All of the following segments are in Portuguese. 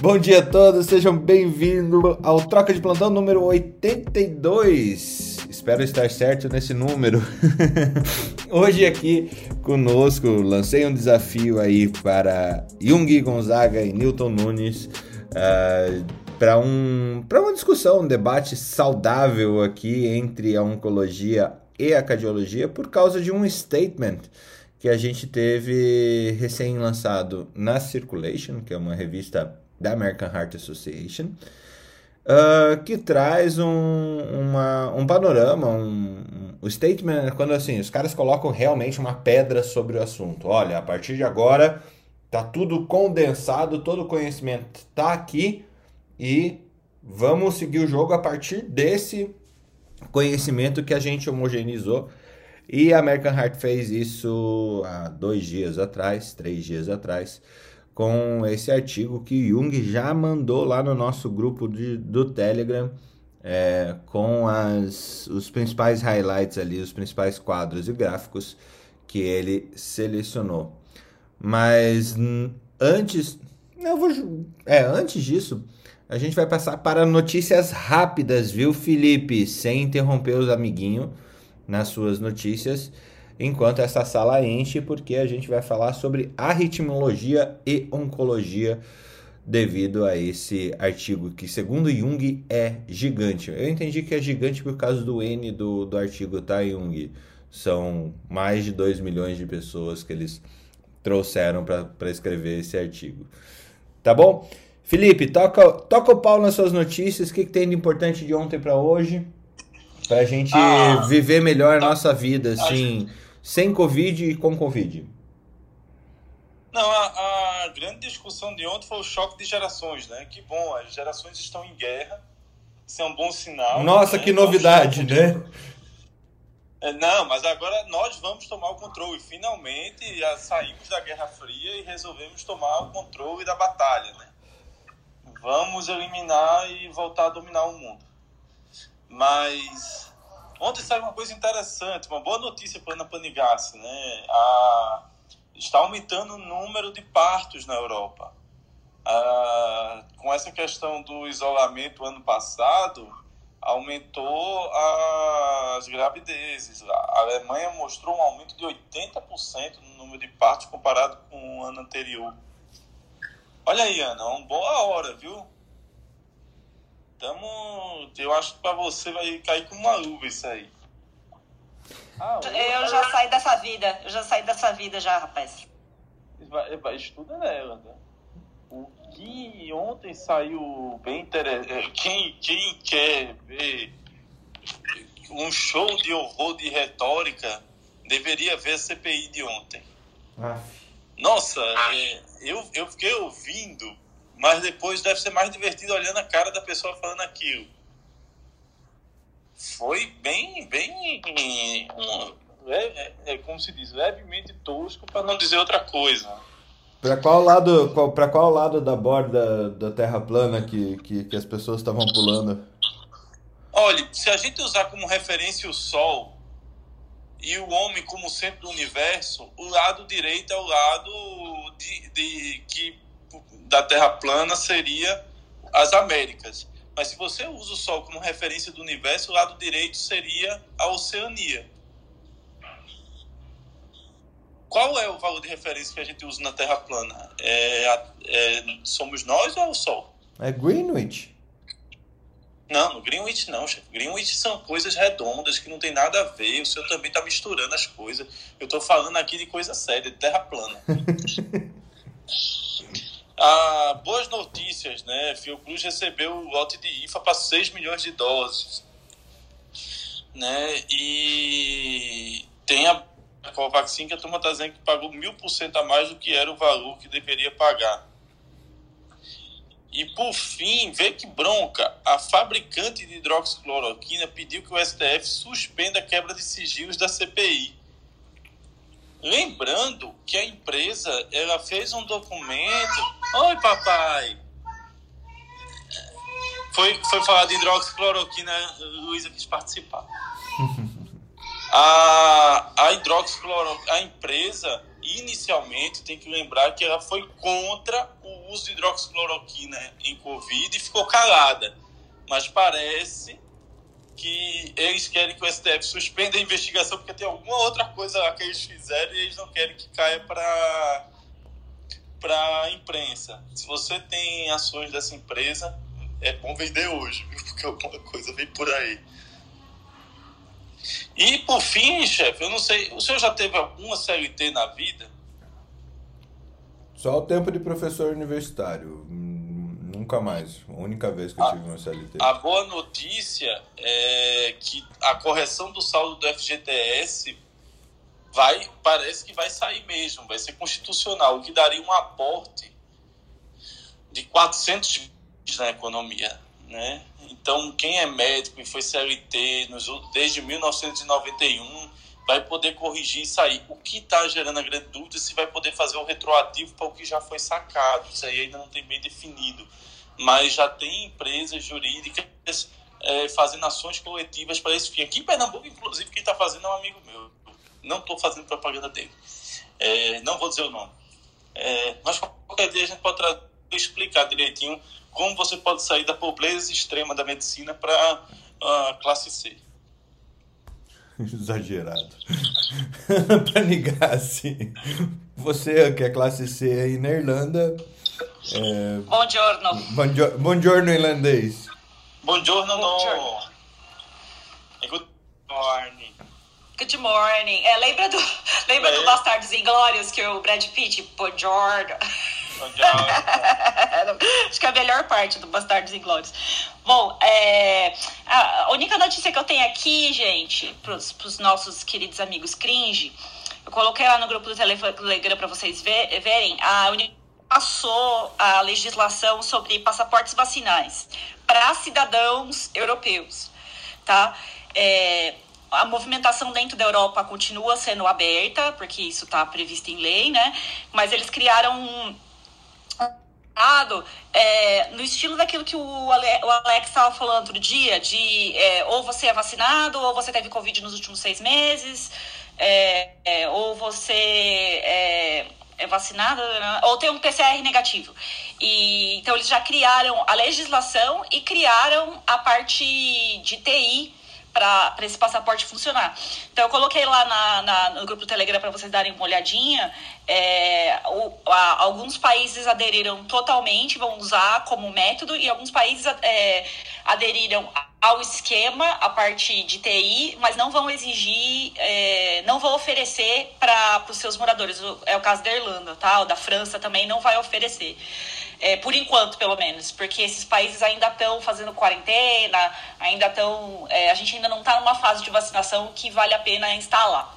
Bom dia a todos, sejam bem-vindos ao Troca de Plantão número 82. Espero estar certo nesse número. Hoje aqui conosco, lancei um desafio aí para Jung Gonzaga e Newton Nunes uh, para um, uma discussão, um debate saudável aqui entre a oncologia e a cardiologia por causa de um statement que a gente teve recém-lançado na Circulation, que é uma revista da American Heart Association, uh, que traz um, uma, um panorama, um, um statement, quando assim, os caras colocam realmente uma pedra sobre o assunto. Olha, a partir de agora tá tudo condensado, todo o conhecimento tá aqui e vamos seguir o jogo a partir desse conhecimento que a gente homogeneizou. E a American Heart fez isso há dois dias atrás, três dias atrás, com esse artigo que Jung já mandou lá no nosso grupo de, do Telegram, é, com as, os principais highlights ali, os principais quadros e gráficos que ele selecionou. Mas antes, eu vou, é, antes disso, a gente vai passar para notícias rápidas, viu, Felipe? Sem interromper os amiguinhos nas suas notícias enquanto essa sala enche, porque a gente vai falar sobre arritmologia e oncologia devido a esse artigo que, segundo Jung, é gigante. Eu entendi que é gigante por causa do N do, do artigo, tá, Jung? São mais de 2 milhões de pessoas que eles trouxeram para escrever esse artigo. Tá bom? Felipe, toca, toca o pau nas suas notícias. O que, que tem de importante de ontem para hoje? Para a gente ah, viver melhor a nossa vida, assim. Sem Covid e com Covid? Não, a, a, grande discussão de ontem foi o choque de gerações, né? Que bom, as gerações estão em guerra, isso é um bom sinal. Nossa, né? que novidade, né? É, não, mas agora nós vamos tomar o controle. Finalmente saímos da Guerra Fria e resolvemos tomar o controle da batalha, né? Vamos eliminar e voltar a dominar o mundo. Mas Ontem saiu uma coisa interessante, uma boa notícia para a Ana Panigassi, né? A, está aumentando o número de partos na Europa. A, com essa questão do isolamento ano passado, aumentou as gravidezes. A Alemanha mostrou um aumento de 80% no número de partos comparado com o ano anterior. Olha aí, Ana, uma boa hora, viu? Tamo, eu acho que pra você vai cair com uma luva isso aí. Ah, eu já saí dessa vida, eu já saí dessa vida já, rapaz. Vai, vai, estuda nela, né? O que ontem saiu bem interessante. É, quem, quem quer ver um show de horror de retórica deveria ver a CPI de ontem. Aff. Nossa, é, eu, eu fiquei ouvindo mas depois deve ser mais divertido olhando a cara da pessoa falando aquilo. Foi bem, bem, é, é, é como se diz, levemente tosco para não dizer outra coisa. Para qual lado, qual, para qual lado da borda da Terra plana que, que, que as pessoas estavam pulando? Olha, se a gente usar como referência o Sol e o homem como centro do universo, o lado direito é o lado de, de que da Terra plana seria as Américas. Mas se você usa o Sol como referência do universo, o lado direito seria a Oceania. Qual é o valor de referência que a gente usa na Terra plana? É, é, somos nós ou é o Sol? É Greenwich. Não, no Greenwich não, chefe. Greenwich são coisas redondas que não tem nada a ver. O senhor também está misturando as coisas. Eu estou falando aqui de coisa séria, de Terra plana. Ah, boas notícias, né? Fiocruz recebeu o lote de IFA para 6 milhões de doses. Né? E tem a Covaxin que a turma está dizendo que pagou mil por cento a mais do que era o valor que deveria pagar. E por fim, vê que bronca, a fabricante de hidroxicloroquina pediu que o STF suspenda a quebra de sigilos da CPI. Lembrando que a empresa ela fez um documento. Oi, papai! Foi, foi falar de hidroxicloroquina, Luísa quis participar. a, a hidroxicloroquina, a empresa inicialmente tem que lembrar que ela foi contra o uso de hidroxicloroquina em Covid e ficou calada. Mas parece que eles querem que o STF suspenda a investigação porque tem alguma outra coisa lá que eles fizeram e eles não querem que caia para para imprensa. Se você tem ações dessa empresa, é bom vender hoje, porque alguma coisa vem por aí. E por fim, chefe, eu não sei, o senhor já teve alguma CLT na vida? Só o tempo de professor universitário. Nunca mais. A única vez que eu tive uma CLT. A boa notícia é que a correção do saldo do FGTS vai, parece que vai sair mesmo, vai ser constitucional, o que daria um aporte de 400 na economia, né? Então, quem é médico e foi CLT nos, desde 1991 vai poder corrigir isso aí. O que está gerando a grande dúvida é se vai poder fazer o retroativo para o que já foi sacado. Isso aí ainda não tem bem definido. Mas já tem empresas jurídicas é, fazendo ações coletivas para esse fim. Aqui em Pernambuco, inclusive, quem está fazendo é um amigo meu. Não estou fazendo propaganda dele. É, não vou dizer o nome. É, mas qualquer dia a gente pode explicar direitinho como você pode sair da pobreza extrema da medicina para a uh, classe C. Exagerado. para negar assim. Você que é classe C aí na Irlanda. É... Buongiorno. Buongiorno, buongiorno irlandês. Buongiorno, no. Good morning. Good morning. É, lembra do, lembra é. do Bastardos Inglórios que o Brad Pitt, buongiorno. Acho que é a melhor parte do Bastardos Inglórios. Bom, é, a única notícia que eu tenho aqui, gente, para os nossos queridos amigos cringe, eu coloquei lá no grupo do Telegram para vocês ver, verem, a União passou a legislação sobre passaportes vacinais para cidadãos europeus, tá? É, a movimentação dentro da Europa continua sendo aberta, porque isso está previsto em lei, né? Mas eles criaram um, é, no estilo daquilo que o, Alex estava falando outro dia, de é, ou você é vacinado, ou você teve Covid nos últimos seis meses, é, é ou você é, é vacinado, ou tem um PCR negativo. E, então, eles já criaram a legislação e criaram a parte de TI para esse passaporte funcionar. Então, eu coloquei lá na, na no grupo do Telegram para vocês darem uma olhadinha. É, o, a, alguns países aderiram totalmente, vão usar como método, e alguns países é, aderiram ao esquema, a parte de TI, mas não vão exigir, é, não vão oferecer para os seus moradores. É o caso da Irlanda, tá? O da França também não vai oferecer. É, por enquanto, pelo menos, porque esses países ainda estão fazendo quarentena, ainda estão. É, a gente ainda não está numa fase de vacinação que vale a pena instalar.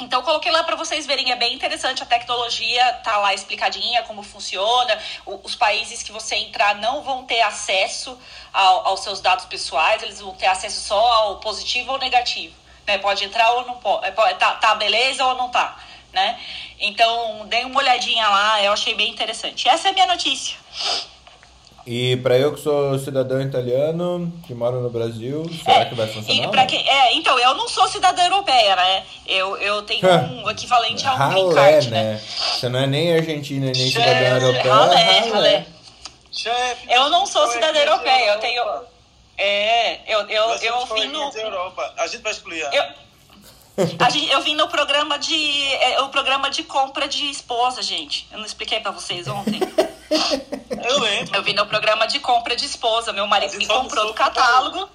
Então, coloquei lá para vocês verem, é bem interessante a tecnologia, tá lá explicadinha como funciona. O, os países que você entrar não vão ter acesso ao, aos seus dados pessoais, eles vão ter acesso só ao positivo ou negativo. Né? Pode entrar ou não pode, é, tá, tá beleza ou não tá né? Então, dei uma olhadinha lá, eu achei bem interessante. Essa é a minha notícia. E para eu que sou cidadão italiano, que moro no Brasil, será é, que vai funcionar? Pra quem, é, então, eu não sou cidadã europeia, né? Eu, eu tenho um equivalente a um green card, né? né? Você não é nem argentina, nem cidadã europeia. Ralé, ralé. Eu não sou cidadã europeia, eu tenho... É, eu, eu, eu vim no... Europa. A gente vai excluir. Eu, Gente, eu vim no programa de. É, o programa de compra de esposa, gente. Eu não expliquei para vocês ontem. eu lembro. Eu vim no programa de compra de esposa. Meu marido me comprou do catálogo.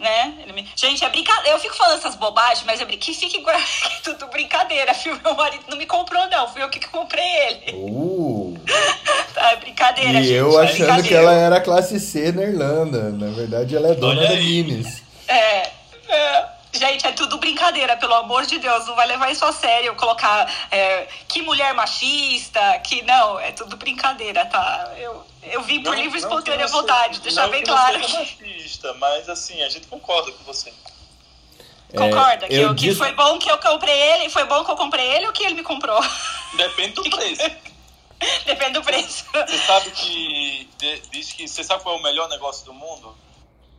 Né? Me... Gente, é brincadeira. Eu fico falando essas bobagens, mas eu brinco. Que fique tudo brincadeira, filho. Meu marido não me comprou, não. Fui eu que comprei ele. Uh. tá, é brincadeira, e gente. eu é achando que ela era classe C na Irlanda. Na verdade, ela é dona da Guinness. É. é. Gente, é tudo brincadeira, pelo amor de Deus, não vai levar isso a sério, colocar é, que mulher machista, que não, é tudo brincadeira, tá? Eu, eu vim por não, livre e espontânea vontade, deixar bem claro. Não machista, mas assim, a gente concorda com você. É, Concorda? que, eu, que foi bom que eu comprei ele, foi bom que eu comprei ele ou que ele me comprou? Depende do preço. Depende do preço. Você sabe que diz que você sabe qual é o melhor negócio do mundo?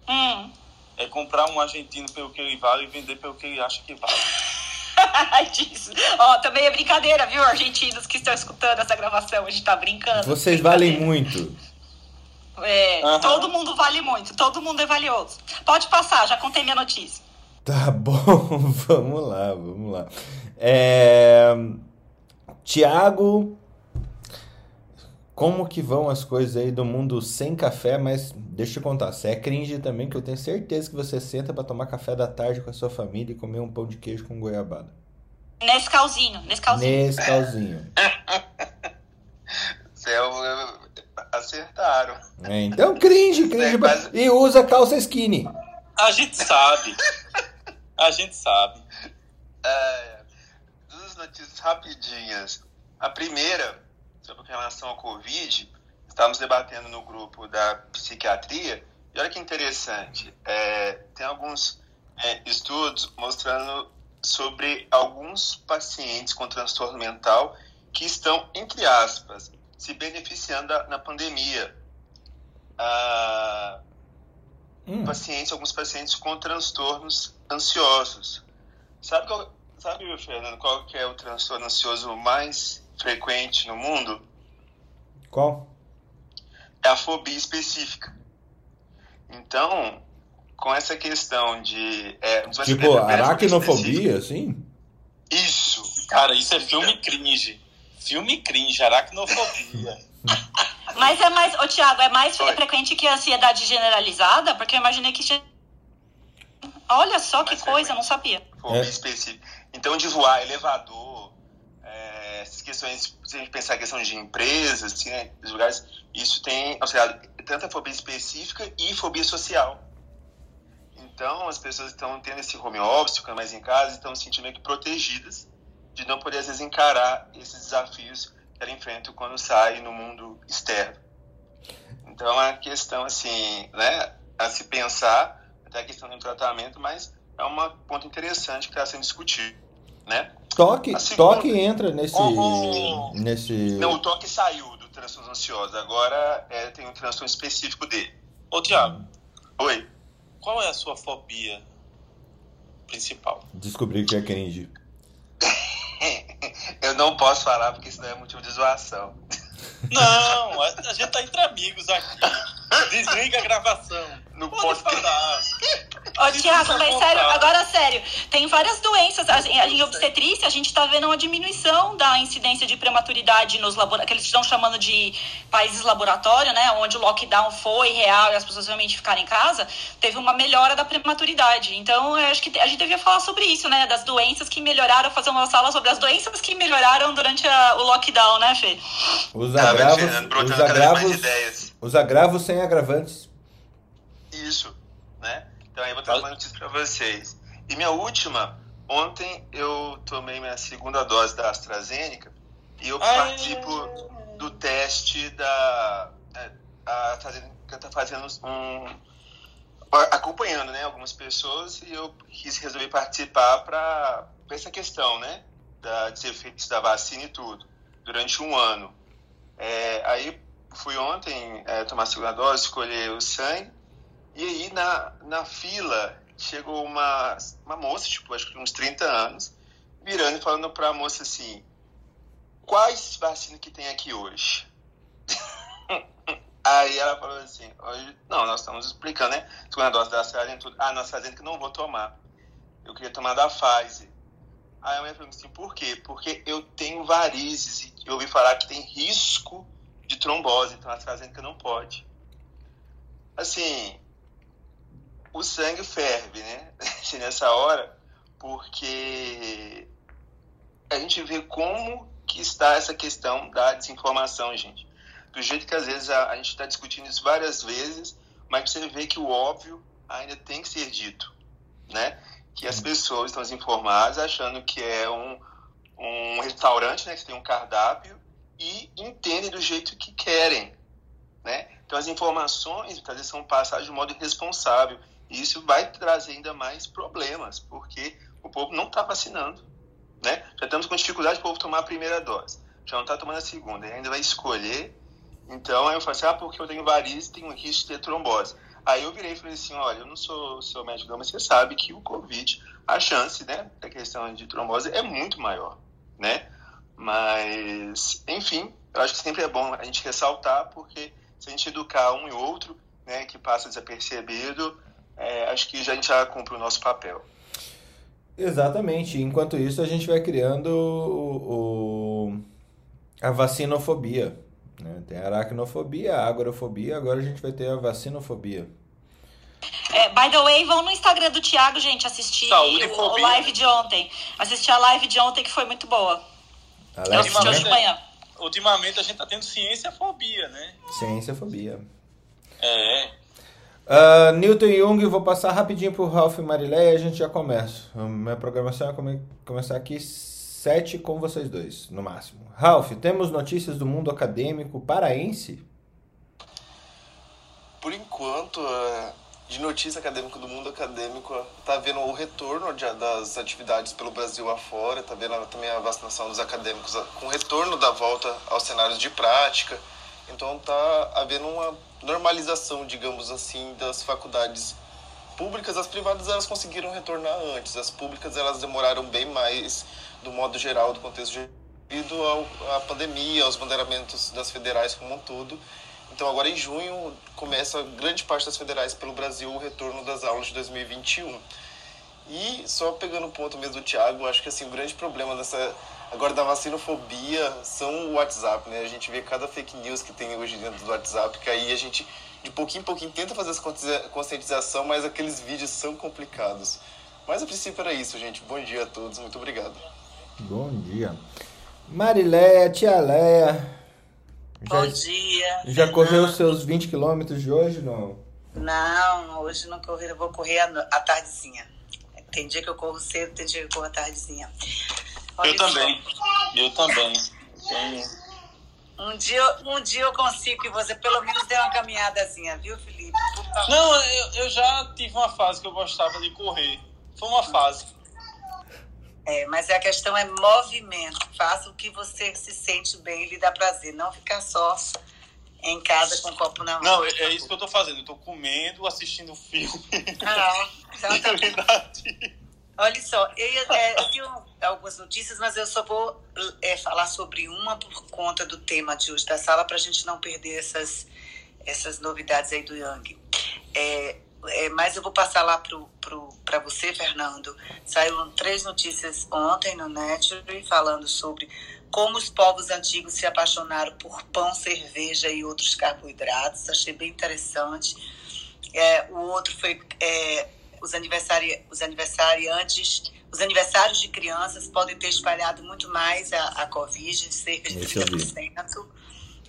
Hum é comprar um argentino pelo que ele vale e vender pelo que ele acha que vale. Disso. Ó, também é brincadeira, viu, argentinos que estão escutando essa gravação? A gente tá brincando. Vocês valem muito. É, uhum. Todo mundo vale muito, todo mundo é valioso. Pode passar, já contei minha notícia. Tá bom, vamos lá, vamos lá. É... Tiago, como que vão as coisas aí do mundo sem café? Mas deixa eu contar, você é cringe também, que eu tenho certeza que você senta para tomar café da tarde com a sua família e comer um pão de queijo com goiabada. Nesse calzinho, nesse calzinho. Nesse calzinho. Céu, acertaram. É, então, cringe, cringe. Quase... E usa calça skinny. A gente sabe. A gente sabe. É, duas notícias rapidinhas. A primeira, sobre relação ao Covid, estávamos debatendo no grupo da psiquiatria, e olha que interessante, é, tem alguns é, estudos mostrando sobre alguns pacientes com transtorno mental que estão, entre aspas, se beneficiando da, na pandemia. Ah, hum. Pacientes, alguns pacientes com transtornos ansiosos. Sabe, qual, sabe, Fernando, qual que é o transtorno ansioso mais frequente no mundo? Qual? É a fobia específica. Então, com essa questão de. É, tipo, aracnofobia, assim? Isso. Cara, isso é filme cringe. Filme cringe, aracnofobia. Mas é mais, ô Thiago, é mais Foi. frequente que a ansiedade generalizada? Porque eu imaginei que tinha. Olha só é que coisa, frequente. eu não sabia. Fobia é. específica. Então, de voar, elevador, questões, se a gente pensar a questão de empresas, assim, né, lugares, isso tem, ou seja, tanta fobia específica e fobia social. Então, as pessoas estão tendo esse home office, ficando mais em casa, estão se sentindo meio que protegidas de não poder, às vezes, encarar esses desafios que ela enfrenta quando sai no mundo externo. Então, é uma questão, assim, né, a se pensar, até a questão do tratamento, mas é um ponto interessante que está sendo discutido, né? Toque, segunda... toque entra nesse, nesse... Não, o toque saiu do transtorno ansioso, agora é, tem um transtorno específico dele. Ô, Tiago. Oi. Qual é a sua fobia principal? Descobri que é cringe. Eu não posso falar porque senão é motivo de zoação. Não, a, gente tá entre amigos aqui. Desliga a gravação. Não pode, falar. Ô, Tiago, mas sério, agora sério, tem várias doenças. Em obstetrícia, a gente está vendo uma diminuição da incidência de prematuridade nos laboratórios, que eles estão chamando de países laboratório, né? Onde o lockdown foi real e as pessoas realmente ficaram em casa, teve uma melhora da prematuridade. Então, eu acho que a gente devia falar sobre isso, né? Das doenças que melhoraram, fazer uma sala sobre as doenças que melhoraram durante a, o lockdown, né, Fê? Os agravos, os agravos, os agravos sem agravantes. Isso, né? Então aí eu vou trazer uma notícia para vocês. E minha última, ontem eu tomei minha segunda dose da AstraZeneca e eu Ai. participo do teste da. É, a AstraZeneca está fazendo um. acompanhando né, algumas pessoas e eu quis resolver participar para essa questão, né? Da, dos efeitos da vacina e tudo, durante um ano. É, aí fui ontem é, tomar a segunda dose, escolher o sangue e aí, na, na fila, chegou uma, uma moça, tipo, acho que uns 30 anos, virando e falando para a moça assim: Quais vacinas que tem aqui hoje? aí ela falou assim: hoje, Não, nós estamos explicando, né? Segunda dose da AstraZeneca, tudo. Ah, nós fazendo que não vou tomar. Eu queria tomar da Pfizer. Aí a mulher falou assim: Por quê? Porque eu tenho varizes e eu ouvi falar que tem risco de trombose, então a AstraZeneca não pode. Assim, o sangue ferve, né? Nessa hora, porque a gente vê como que está essa questão da desinformação, gente. Do jeito que às vezes a, a gente está discutindo isso várias vezes, mas você vê que o óbvio ainda tem que ser dito, né? Que as pessoas estão desinformadas achando que é um, um restaurante, né? Que tem um cardápio e entendem do jeito que querem, né? Então as informações às vezes são passadas de modo irresponsável isso vai trazer ainda mais problemas, porque o povo não está vacinando. Né? Já estamos com dificuldade de o povo tomar a primeira dose, já não está tomando a segunda, ainda vai escolher. Então, aí eu falei assim, ah, porque eu tenho varizes, tenho risco de ter trombose. Aí eu virei e falei assim, olha, eu não sou seu médico, mas você sabe que o Covid a chance, né, da questão de trombose é muito maior, né? Mas, enfim, eu acho que sempre é bom a gente ressaltar, porque se a gente educar um e outro, né, que passa desapercebido, é, acho que já, a gente já cumpre o nosso papel. Exatamente. Enquanto isso, a gente vai criando o, o a vacinofobia. Né? Tem a aracnofobia, a agorafobia, agora a gente vai ter a vacinofobia. É, by the way, vão no Instagram do Thiago, gente, assistir o, o, live de ontem. Assistir a live de ontem que foi muito boa. Alex, Eu hoje de manhã. Ultimamente a gente tá tendo ciência-fobia, né? Ciência-fobia. É. Uh, Newton Jung, vou passar rapidinho pro Ralph e Marileia e a gente já começa. A minha programação é come começar aqui sete com vocês dois, no máximo. Ralph, temos notícias do mundo acadêmico paraense? Por enquanto, uh de notícia acadêmica do mundo acadêmico está vendo o retorno de, das atividades pelo Brasil afora, está vendo também a vacinação dos acadêmicos com retorno da volta aos cenários de prática. Então está havendo uma normalização, digamos assim, das faculdades públicas. As privadas elas conseguiram retornar antes, as públicas elas demoraram bem mais, do modo geral, do contexto devido à pandemia, aos bandeiramentos das federais como um todo. Então, agora em junho, começa grande parte das federais pelo Brasil o retorno das aulas de 2021. E só pegando o ponto mesmo do Thiago, acho que assim, o grande problema dessa agora da vacinofobia são o WhatsApp, né? A gente vê cada fake news que tem hoje dentro do WhatsApp, que aí a gente de pouquinho em pouquinho tenta fazer essa conscientização, mas aqueles vídeos são complicados. Mas a princípio era isso, gente. Bom dia a todos, muito obrigado. Bom dia. Mariléia, tia Leia, Bom dia. Já correu os seus 20 quilômetros de hoje, não? Não, hoje não corri, eu vou correr à tardezinha. Tem dia que eu corro cedo, tem dia que eu corro à tardezinha. Olha eu também, eu também. Um dia, um dia eu consigo que você pelo menos dê uma caminhadazinha, viu, Felipe? Não, eu, eu já tive uma fase que eu gostava de correr. Foi uma fase. É, mas a questão é movimento. Faça o que você se sente bem e lhe dá prazer. Não ficar só em casa com o copo na mão. Não, é, é isso que eu tô fazendo. Eu tô comendo, assistindo filme. Ah, exatamente. Olha só, eu, é, eu tenho algumas notícias, mas eu só vou é, falar sobre uma por conta do tema de hoje da sala, para a gente não perder essas, essas novidades aí do Yang. É, é, mas eu vou passar lá para você, Fernando. Saíram três notícias ontem no Nature falando sobre como os povos antigos se apaixonaram por pão, cerveja e outros carboidratos. Achei bem interessante. É, o outro foi é, os, aniversari os aniversariantes, os aniversários de crianças podem ter espalhado muito mais a, a Covid, cerca de 30%.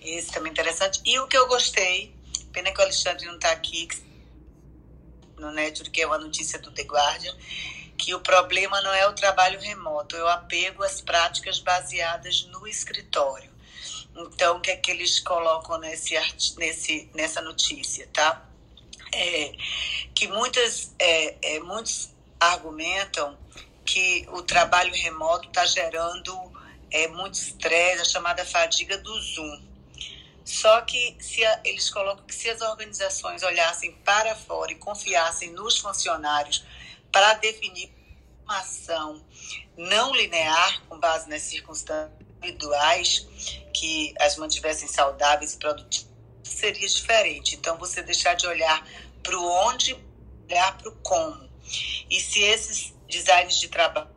Esse também é interessante. E o que eu gostei, pena que o Alexandre não está aqui, no Network, é uma notícia do The Guardian, que o problema não é o trabalho remoto, é o apego às práticas baseadas no escritório. Então, o que é que eles colocam nesse, nesse, nessa notícia, tá? É, que muitas, é, é, muitos argumentam que o trabalho remoto está gerando é, muito estresse, a chamada fadiga do Zoom. Só que se a, eles colocam que se as organizações olhassem para fora e confiassem nos funcionários para definir uma ação não linear, com base nas circunstâncias individuais, que as mantivessem saudáveis e produtivas, seria diferente. Então, você deixar de olhar para o onde, olhar para o como. E se esses designs de trabalho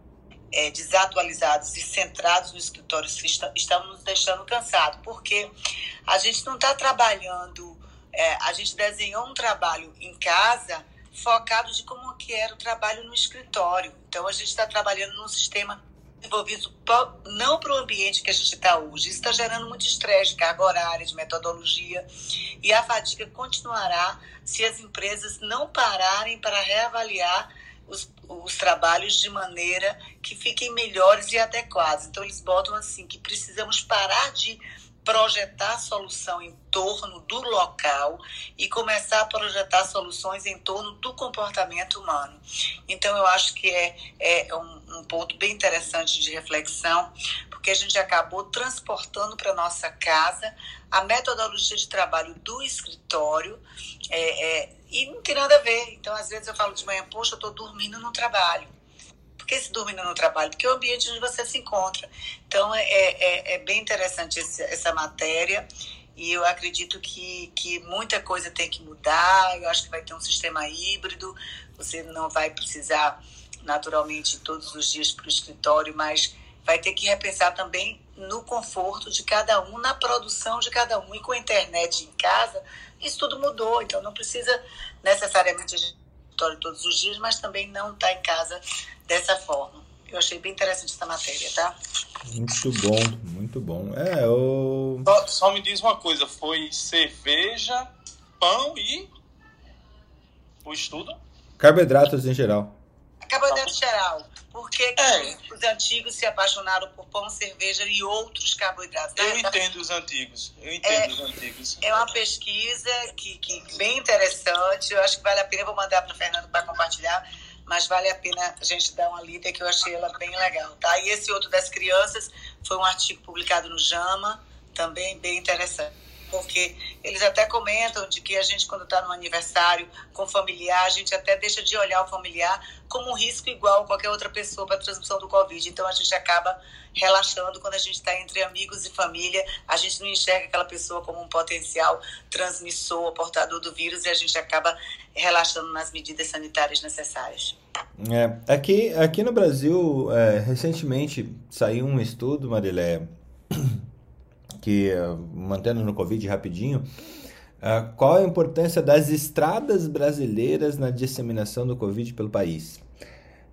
é, desatualizados e centrados no escritório estão nos deixando cansados, porque a gente não está trabalhando, é, a gente desenhou um trabalho em casa focado de como que era o trabalho no escritório. Então a gente está trabalhando num sistema desenvolvido não para o ambiente que a gente está hoje. Isso está gerando muito estresse, carga horária, de metodologia. E a fadiga continuará se as empresas não pararem para reavaliar os, os trabalhos de maneira que fiquem melhores e adequados. Então, eles botam assim que precisamos parar de projetar solução em torno do local e começar a projetar soluções em torno do comportamento humano. Então, eu acho que é, é um, um ponto bem interessante de reflexão, porque a gente acabou transportando para nossa casa a metodologia de trabalho do escritório é, é, e não tem nada a ver. Então, às vezes eu falo de manhã, poxa, eu estou dormindo no trabalho. Que se dormindo no trabalho? Porque é o ambiente onde você se encontra. Então, é, é, é bem interessante esse, essa matéria e eu acredito que, que muita coisa tem que mudar. Eu acho que vai ter um sistema híbrido, você não vai precisar naturalmente todos os dias para o escritório, mas vai ter que repensar também no conforto de cada um, na produção de cada um. E com a internet em casa, isso tudo mudou. Então não precisa necessariamente a gente escritório todos os dias, mas também não está em casa dessa forma. Eu achei bem interessante essa matéria, tá? Muito bom, muito bom. É, eu... Só, só me diz uma coisa, foi cerveja, pão e o estudo? Carboidratos em geral. Carboidratos geral. Por que, que é. os antigos se apaixonaram por pão, cerveja e outros carboidratos? Eu né? entendo os antigos. Eu entendo é, os antigos. É uma pesquisa que, que bem interessante. Eu acho que vale a pena. Eu vou mandar para o Fernando para compartilhar. Mas vale a pena a gente dar uma lida que eu achei ela bem legal, tá? E esse outro das crianças foi um artigo publicado no JAMA, também bem interessante porque eles até comentam de que a gente, quando está no aniversário com familiar, a gente até deixa de olhar o familiar como um risco igual a qualquer outra pessoa para a transmissão do Covid. Então, a gente acaba relaxando quando a gente está entre amigos e família. A gente não enxerga aquela pessoa como um potencial transmissor, portador do vírus, e a gente acaba relaxando nas medidas sanitárias necessárias. É, aqui, aqui no Brasil, é, recentemente saiu um estudo, Marileia, que, mantendo no Covid rapidinho, uh, qual a importância das estradas brasileiras na disseminação do Covid pelo país?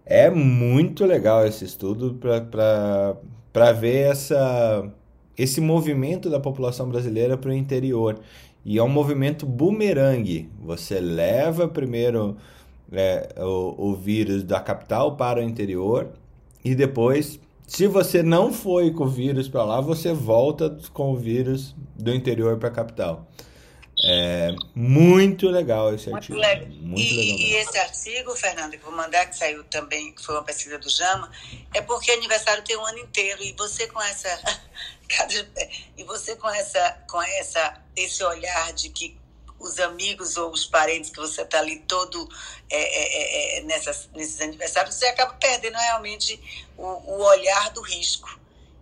É muito legal esse estudo para ver essa, esse movimento da população brasileira para o interior. E é um movimento bumerangue. Você leva primeiro é, o, o vírus da capital para o interior e depois se você não foi com o vírus para lá, você volta com o vírus do interior para a capital. É muito legal esse muito artigo. Legal. Muito e, legal. E esse artigo, Fernando, que vou mandar, que saiu também, que foi uma pesquisa do Jama, é porque aniversário tem um ano inteiro e você com essa e você com essa com essa esse olhar de que os amigos ou os parentes que você está ali todo é, é, é, é, nessas, nesses aniversários, você acaba perdendo realmente o, o, olhar do risco.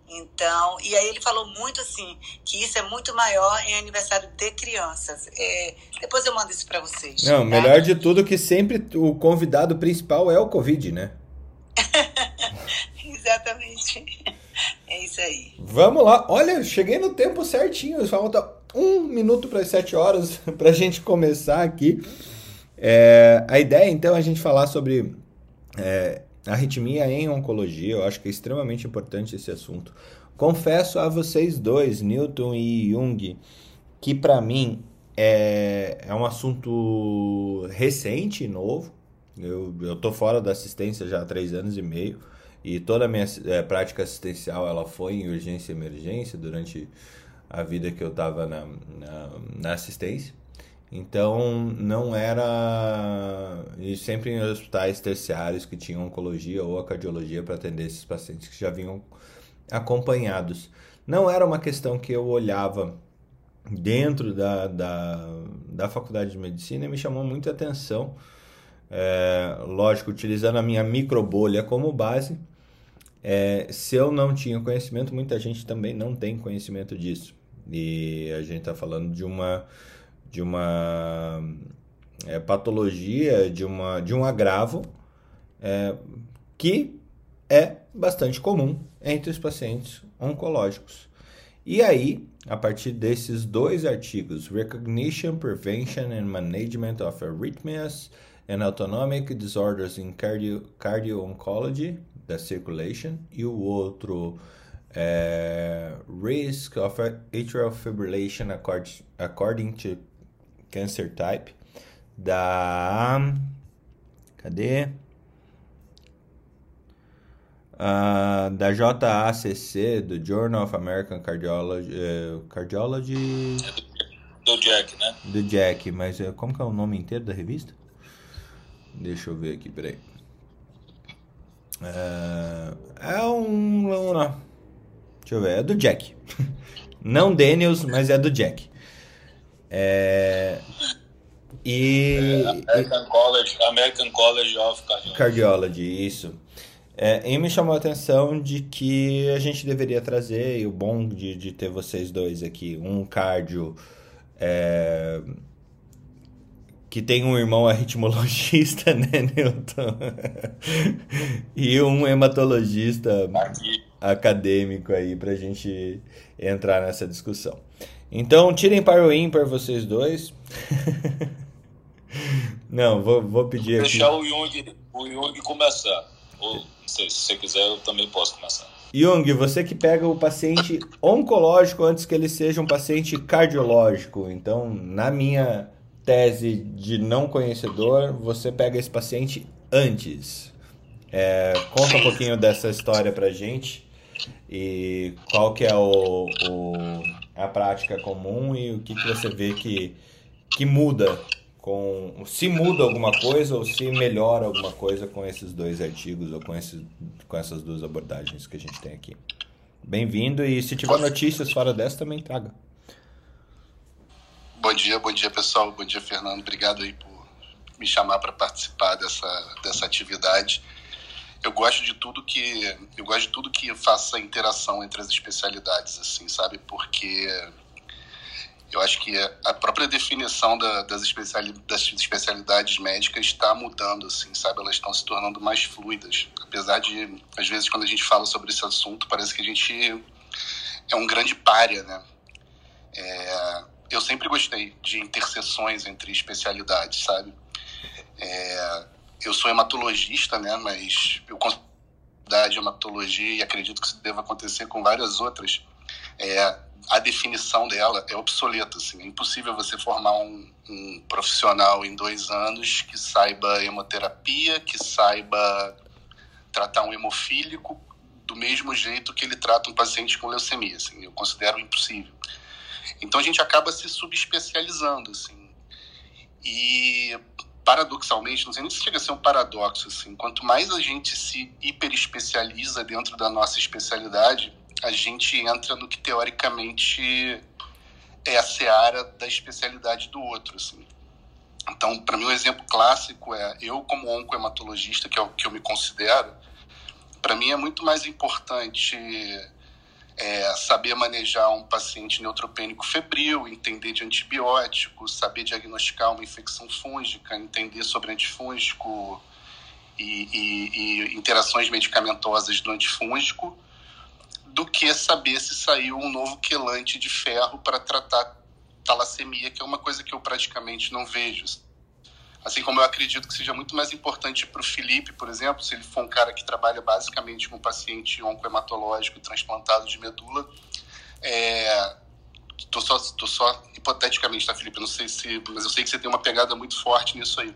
Então, e aí ele falou muito assim, que isso é muito maior em aniversário de crianças. É, depois eu mando isso para vocês. Não, tá? melhor de tudo que sempre o convidado principal é o Covid, né? Exatamente. É isso aí. Vamos lá. Olha, cheguei no tempo certinho. Falta um minuto para as sete horas para a gente começar aqui. É, a ideia, então, é a gente falar sobre é, arritmia em oncologia. Eu acho que é extremamente importante esse assunto. Confesso a vocês dois, Newton e Jung, que para mim é, é um assunto recente e novo. Eu, eu tô fora da assistência já há três anos e meio e toda a minha é, prática assistencial ela foi em urgência e emergência durante a vida que eu estava na, na, na, assistência. Então, não era. E sempre em hospitais terciários que tinham oncologia ou a cardiologia para atender esses pacientes que já vinham acompanhados. Não era uma questão que eu olhava dentro da, da, da faculdade de medicina e me chamou muita atenção. É, lógico, utilizando a minha microbolha como base, é, se eu não tinha conhecimento, muita gente também não tem conhecimento disso. E a gente está falando de uma, de uma é, patologia, de, uma, de um agravo é, que é bastante comum entre os pacientes oncológicos. E aí, a partir desses dois artigos, Recognition, Prevention and Management of Arrhythmias and Autonomic Disorders in Cardio, Cardio Oncology, da Circulation, e o outro é, risk of atrial fibrillation according to cancer type da cadê? Uh, da JACC do Journal of American Cardiology uh, Cardiology? Do Jack né? Do Jack mas uh, como que é o nome inteiro da revista? Deixa eu ver aqui peraí. É um, um Deixa eu ver, é do Jack. Não Daniels, mas é do Jack. É... E. É, American, College, American College of Cardiology. Cardiology, isso. É, e me chamou a atenção de que a gente deveria trazer, e o bom de, de ter vocês dois aqui, um cardio é, que tem um irmão arritmologista, né, Newton? e um hematologista aqui. Acadêmico aí pra gente entrar nessa discussão. Então, tirem para o ímpar vocês dois. Não, vou, vou pedir aqui. Deixar o Jung, o Jung começar. Ou se, se você quiser, eu também posso começar. Jung, você que pega o paciente oncológico antes que ele seja um paciente cardiológico. Então, na minha tese de não conhecedor, você pega esse paciente antes. É, conta um pouquinho dessa história pra gente e qual que é o, o, a prática comum e o que, que você vê que, que muda com se muda alguma coisa ou se melhora alguma coisa com esses dois artigos ou com, esses, com essas duas abordagens que a gente tem aqui. Bem-vindo e se tiver notícias fora dessa também traga. Bom dia, bom dia pessoal, bom dia Fernando, obrigado aí por me chamar para participar dessa, dessa atividade. Eu gosto de tudo que eu gosto de tudo que faça interação entre as especialidades, assim, sabe? Porque eu acho que a própria definição da, das, das especialidades médicas está mudando, assim, sabe? Elas estão se tornando mais fluidas. Apesar de, às vezes, quando a gente fala sobre esse assunto, parece que a gente é um grande párea, né? É, eu sempre gostei de interseções entre especialidades, sabe? É, eu sou hematologista, né? Mas eu considero hematologia e acredito que isso deva acontecer com várias outras. É, a definição dela é obsoleta. Assim. É impossível você formar um, um, profissional em dois anos que saiba hemoterapia, que saiba tratar um hemofílico do mesmo jeito que ele trata um paciente com leucemia. Assim. Eu considero impossível. Então a gente acaba se subespecializando. Assim. E paradoxalmente, não sei nem se chega a ser um paradoxo, assim, quanto mais a gente se hiperespecializa dentro da nossa especialidade, a gente entra no que teoricamente é a seara da especialidade do outro. Assim. Então, para mim, um exemplo clássico é eu, como oncohematologista, que é o que eu me considero, para mim é muito mais importante é, saber manejar um paciente neutropênico febril, entender de antibiótico, saber diagnosticar uma infecção fúngica, entender sobre antifúngico e, e, e interações medicamentosas do antifúngico, do que saber se saiu um novo quelante de ferro para tratar talassemia, que é uma coisa que eu praticamente não vejo. Assim como eu acredito que seja muito mais importante para o Felipe, por exemplo, se ele for um cara que trabalha basicamente com paciente oncohematológico transplantado de medula, é, tô só, tô só hipoteticamente, tá, Felipe? Não sei se, mas eu sei que você tem uma pegada muito forte nisso aí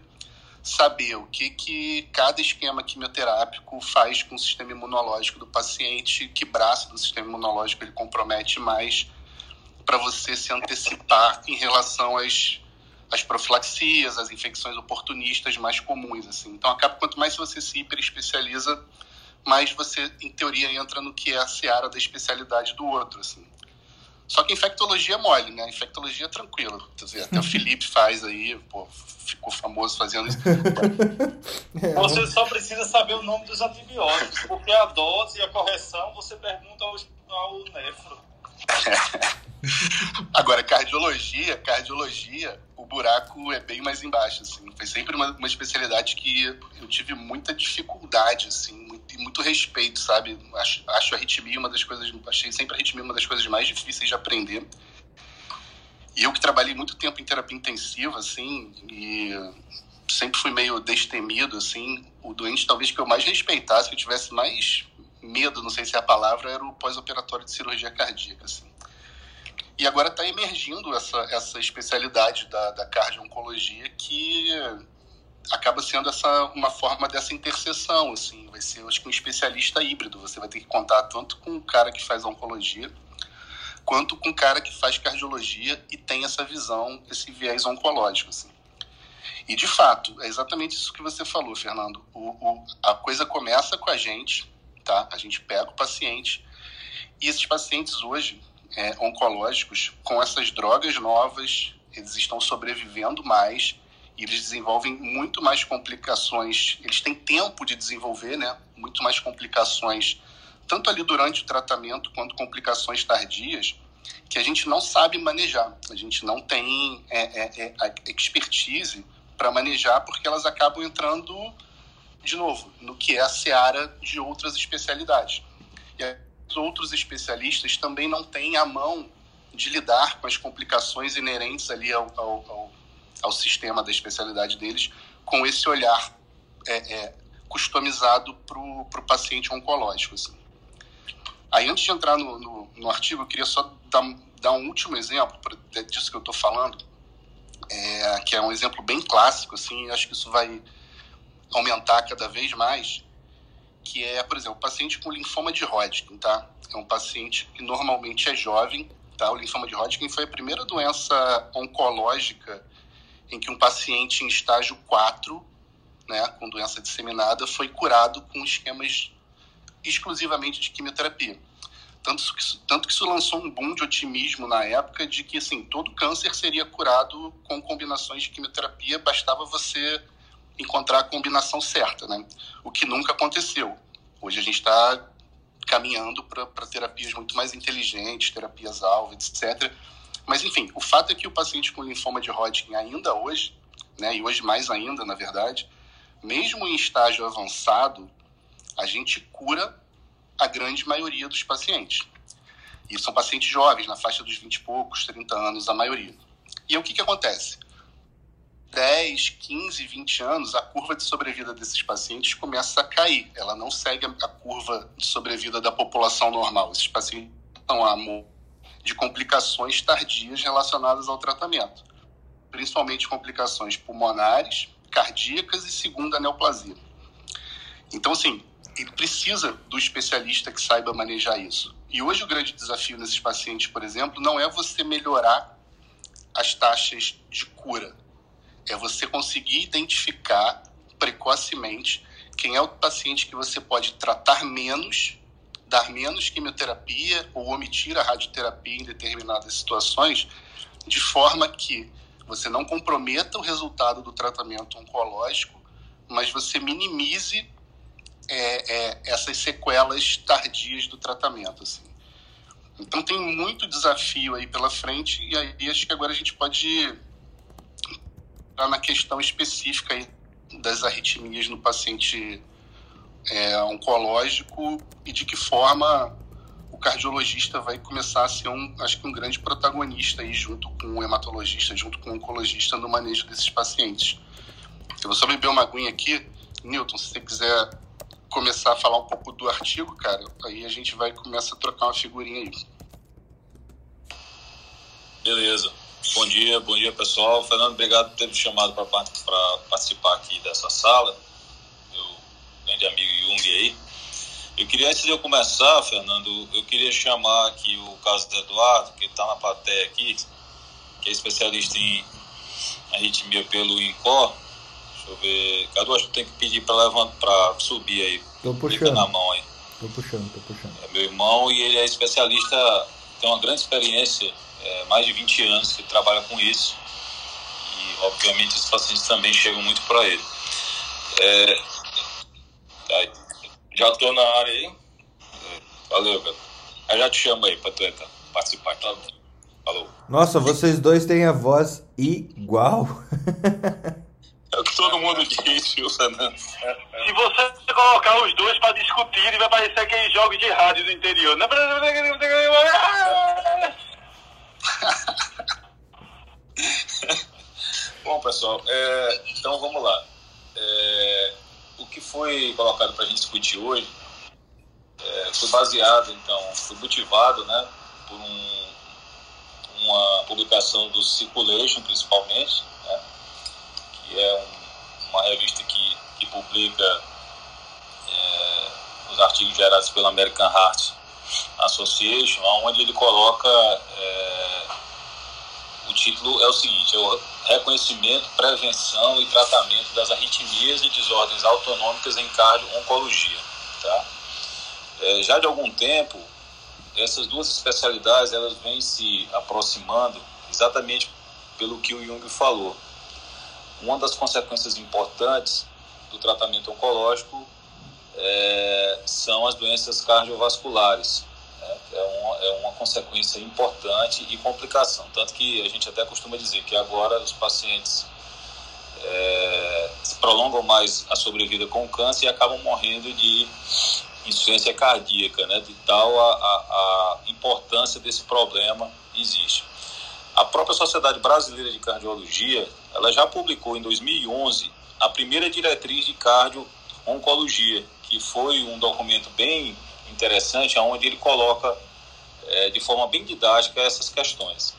saber o que, que cada esquema quimioterápico faz com o sistema imunológico do paciente, que braço do sistema imunológico ele compromete mais para você se antecipar em relação às, às profilaxias, às infecções oportunistas mais comuns. Assim. Então, acaba quanto mais você se hiperespecializa, mais você, em teoria, entra no que é a seara da especialidade do outro. Assim. Só que infectologia é mole, né? Infectologia é tranquilo. Até o Felipe faz aí, pô, ficou famoso fazendo isso. Você só precisa saber o nome dos antibióticos, porque a dose e a correção você pergunta ao, ao nefro. Agora, cardiologia, cardiologia, o buraco é bem mais embaixo, assim. Foi sempre uma, uma especialidade que eu tive muita dificuldade, assim, muito, muito respeito, sabe? Acho, acho a arritmia uma das coisas, achei sempre a arritmia uma das coisas mais difíceis de aprender. E eu que trabalhei muito tempo em terapia intensiva, assim, e sempre fui meio destemido, assim, o doente talvez que eu mais respeitasse, que eu tivesse mais medo, não sei se é a palavra, era o pós-operatório de cirurgia cardíaca, assim. E agora está emergindo essa, essa especialidade da, da cardio-oncologia que acaba sendo essa uma forma dessa interseção, assim, vai ser, acho que um especialista híbrido, você vai ter que contar tanto com o cara que faz oncologia, quanto com o cara que faz cardiologia e tem essa visão, esse viés oncológico, assim. E, de fato, é exatamente isso que você falou, Fernando. O, o, a coisa começa com a gente, tá? A gente pega o paciente e esses pacientes hoje, é, oncológicos, com essas drogas novas, eles estão sobrevivendo mais e eles desenvolvem muito mais complicações, eles têm tempo de desenvolver, né? Muito mais complicações, tanto ali durante o tratamento quanto complicações tardias, que a gente não sabe manejar. A gente não tem é, é, é, expertise para manejar, porque elas acabam entrando, de novo, no que é a seara de outras especialidades. E os outros especialistas também não têm a mão de lidar com as complicações inerentes ali ao, ao, ao ao sistema da especialidade deles, com esse olhar é, é, customizado para o paciente oncológico. Assim. Aí, antes de entrar no, no, no, artigo, eu queria só dar, dar um último exemplo disso que eu estou falando, é, que é um exemplo bem clássico, assim, acho que isso vai aumentar cada vez mais, que é, por exemplo, o paciente com linfoma de Hodgkin, tá? É um paciente que normalmente é jovem, tá? O linfoma de Hodgkin foi a primeira doença oncológica em que um paciente em estágio 4, né, com doença disseminada, foi curado com esquemas exclusivamente de quimioterapia. Tanto que, tanto que isso lançou um boom de otimismo na época de que assim, todo câncer seria curado com combinações de quimioterapia, bastava você encontrar a combinação certa, né? o que nunca aconteceu. Hoje a gente está caminhando para terapias muito mais inteligentes, terapias-alvo, etc., mas, enfim, o fato é que o paciente com linfoma de Hodgkin ainda hoje, né, e hoje mais ainda, na verdade, mesmo em estágio avançado, a gente cura a grande maioria dos pacientes. E são pacientes jovens, na faixa dos 20 e poucos, 30 anos, a maioria. E o que, que acontece? 10, 15, 20 anos, a curva de sobrevida desses pacientes começa a cair. Ela não segue a curva de sobrevida da população normal. Esses pacientes estão a de complicações tardias relacionadas ao tratamento, principalmente complicações pulmonares, cardíacas e segunda neoplasia. Então, assim, ele precisa do especialista que saiba manejar isso. E hoje o grande desafio nesses pacientes, por exemplo, não é você melhorar as taxas de cura, é você conseguir identificar precocemente quem é o paciente que você pode tratar menos dar menos quimioterapia ou omitir a radioterapia em determinadas situações, de forma que você não comprometa o resultado do tratamento oncológico, mas você minimize é, é, essas sequelas tardias do tratamento. Assim. Então tem muito desafio aí pela frente e aí acho que agora a gente pode entrar na questão específica das arritmias no paciente é, oncológico e de que forma o cardiologista vai começar a ser um, acho que um grande protagonista aí junto com o hematologista, junto com o oncologista no manejo desses pacientes. Eu vou só beber uma aguinha aqui. Newton, se você quiser começar a falar um pouco do artigo, cara, aí a gente vai começar a trocar uma figurinha aí. Beleza. Bom dia, bom dia pessoal. Fernando, obrigado por ter me chamado para participar aqui dessa sala grande amigo Jung aí. Eu queria, antes de eu começar, Fernando, eu queria chamar aqui o caso do Eduardo, que está na plateia aqui, que é especialista em arritmia pelo INCOR. Deixa eu ver. Cadu, acho que tem que pedir para levantar, para subir aí. Tô puxando. na mão aí. Tô puxando, tô puxando. É meu irmão e ele é especialista, tem uma grande experiência, é, mais de 20 anos que trabalha com isso. E, obviamente, os pacientes também chegam muito para ele. É, Aí. Já tô na área aí. Valeu, cara. Eu já te chamo aí pra tu entrar, participar. Tá? Falou. Nossa, vocês dois têm a voz igual. É o que todo mundo diz, viu, Fernando? Se você colocar os dois pra discutir, ele vai parecer aqueles jogos de rádio do interior. Bom, pessoal, é, então vamos lá. É, o que foi colocado para a gente discutir hoje é, foi baseado, então, foi motivado né, por um, uma publicação do Circulation, principalmente, né, que é um, uma revista que, que publica é, os artigos gerados pela American Heart Association, onde ele coloca é, o título é o seguinte: é o reconhecimento, prevenção e tratamento das arritmias e desordens autonômicas em cardio-oncologia. Tá? É, já de algum tempo, essas duas especialidades elas vêm se aproximando exatamente pelo que o Jung falou. uma das consequências importantes do tratamento oncológico é, são as doenças cardiovasculares. Né? É, uma, é uma consequência importante e complicação. Tanto que a gente até costuma dizer que agora os pacientes é, prolongam mais a sobrevida com câncer e acabam morrendo de insuficiência cardíaca, né? De tal a, a, a importância desse problema existe. A própria Sociedade Brasileira de Cardiologia, ela já publicou em 2011 a primeira diretriz de cardio-oncologia, que foi um documento bem interessante, onde ele coloca é, de forma bem didática essas questões.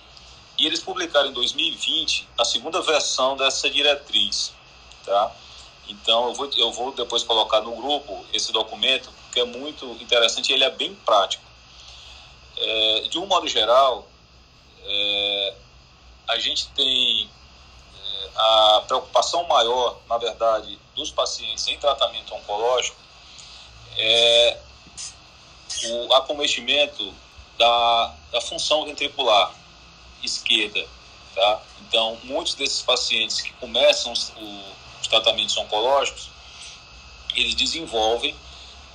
E eles publicaram em 2020 a segunda versão dessa diretriz, tá? Então eu vou, eu vou depois colocar no grupo esse documento, que é muito interessante e ele é bem prático. É, de um modo geral, é, a gente tem é, a preocupação maior, na verdade, dos pacientes em tratamento oncológico é o acometimento da, da função ventricular esquerda. Tá? Então, muitos desses pacientes que começam os, os tratamentos oncológicos, eles desenvolvem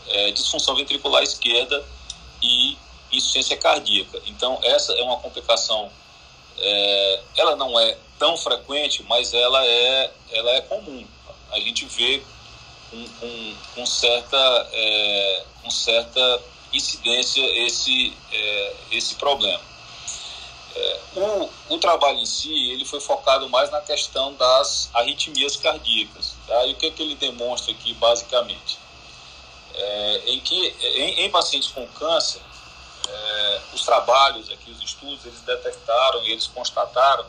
é, disfunção ventricular esquerda e insuficiência cardíaca. Então, essa é uma complicação, é, ela não é tão frequente, mas ela é, ela é comum. A gente vê com, com, com certa, é, com certa incidência esse, é, esse problema. É, o, o trabalho em si ele foi focado mais na questão das arritmias cardíacas. Tá? E o que, é que ele demonstra aqui, basicamente? É, em que em, em, pacientes com câncer, é, os trabalhos aqui, os estudos, eles detectaram, eles constataram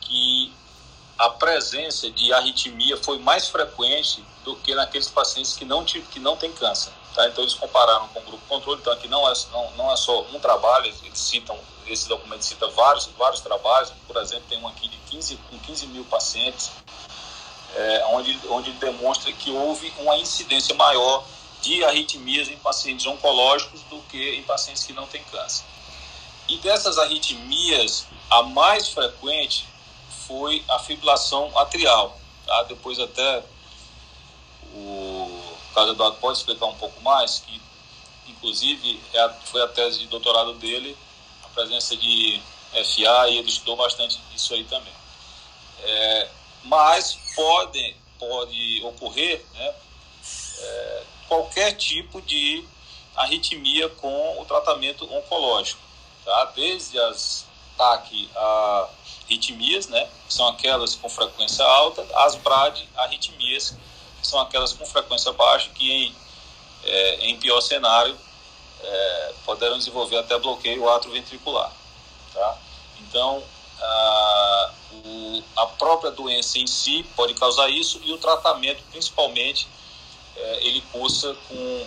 que a presença de arritmia foi mais frequente do que naqueles pacientes que não, que não têm câncer. Tá? Então eles compararam com o grupo controle, então aqui não é, não, não é só um trabalho, eles citam, esse documento cita vários, vários trabalhos, por exemplo, tem um aqui de 15, com 15 mil pacientes, é, onde, onde demonstra que houve uma incidência maior de arritmias em pacientes oncológicos do que em pacientes que não têm câncer. E dessas arritmias, a mais frequente foi a fibrilação atrial. Tá? Depois até o Carlos Eduardo pode explicar um pouco mais, que inclusive é foi a tese de doutorado dele, a presença de FA, e ele estudou bastante isso aí também. É, mas pode, pode ocorrer né, é, qualquer tipo de arritmia com o tratamento oncológico, tá? desde as TAC a arritmias, né, que são aquelas com frequência alta, as BRAD arritmias, são aquelas com frequência baixa que em, é, em pior cenário é, poderão desenvolver até bloqueio atroventricular. Tá? Então, a, o, a própria doença em si pode causar isso e o tratamento, principalmente, é, ele cursa com,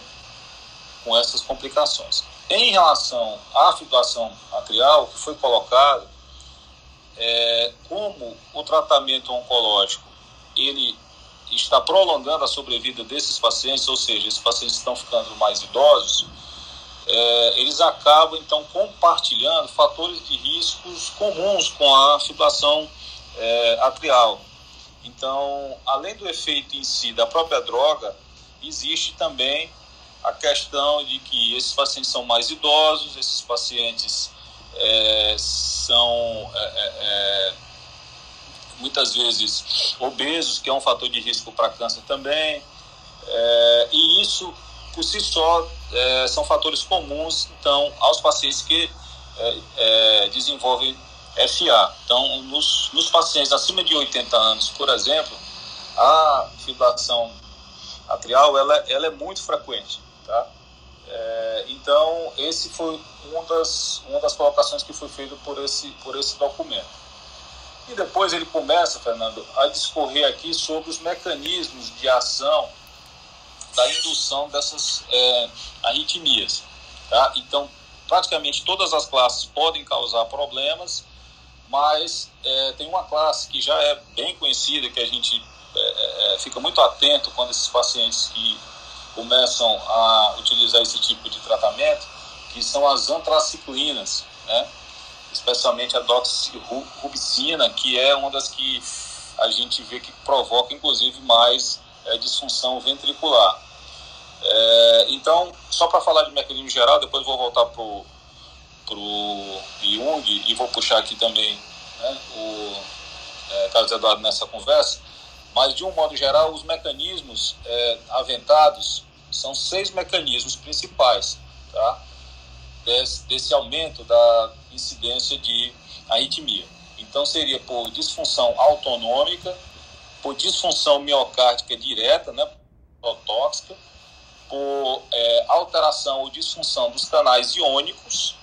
com essas complicações. Em relação à fibrilação atrial, que foi colocado, é, como o tratamento oncológico ele está prolongando a sobrevida desses pacientes, ou seja, esses pacientes estão ficando mais idosos, é, eles acabam então compartilhando fatores de riscos comuns com a fibrilação é, atrial. Então, além do efeito em si da própria droga, existe também a questão de que esses pacientes são mais idosos, esses pacientes é, são é, é, é muitas vezes obesos, que é um fator de risco para câncer também. É, e isso, por si só, são fatores comuns então, aos pacientes que desenvolvem FA. Então, nos, nos pacientes acima de 80 anos, por exemplo, a fibrilação atrial ela, ela é muito frequente. Tá? É, então, esse foi uma das, uma das colocações que foi feita por esse, por esse documento. E depois ele começa, Fernando, a discorrer aqui sobre os mecanismos de ação da indução dessas é, arritmias. Tá? Então, praticamente todas as classes podem causar problemas, mas é, tem uma classe que já é bem conhecida, que a gente é, é, é fica muito atento quando esses pacientes que começam a utilizar esse tipo de tratamento, que são as antraciclinas, né? especialmente a doxirubicina, que é uma das que a gente vê que provoca, inclusive, mais é, disfunção ventricular. É, então, só para falar de mecanismo geral, depois vou voltar para o Jung e vou puxar aqui também né, o é, Carlos Eduardo nessa conversa, mas de um modo geral, os mecanismos é, aventados são seis mecanismos principais tá? desse, desse aumento da incidência de arritmia. Então, seria por disfunção autonômica, por disfunção miocárdica direta, né, tóxica, por é, alteração ou disfunção dos canais iônicos,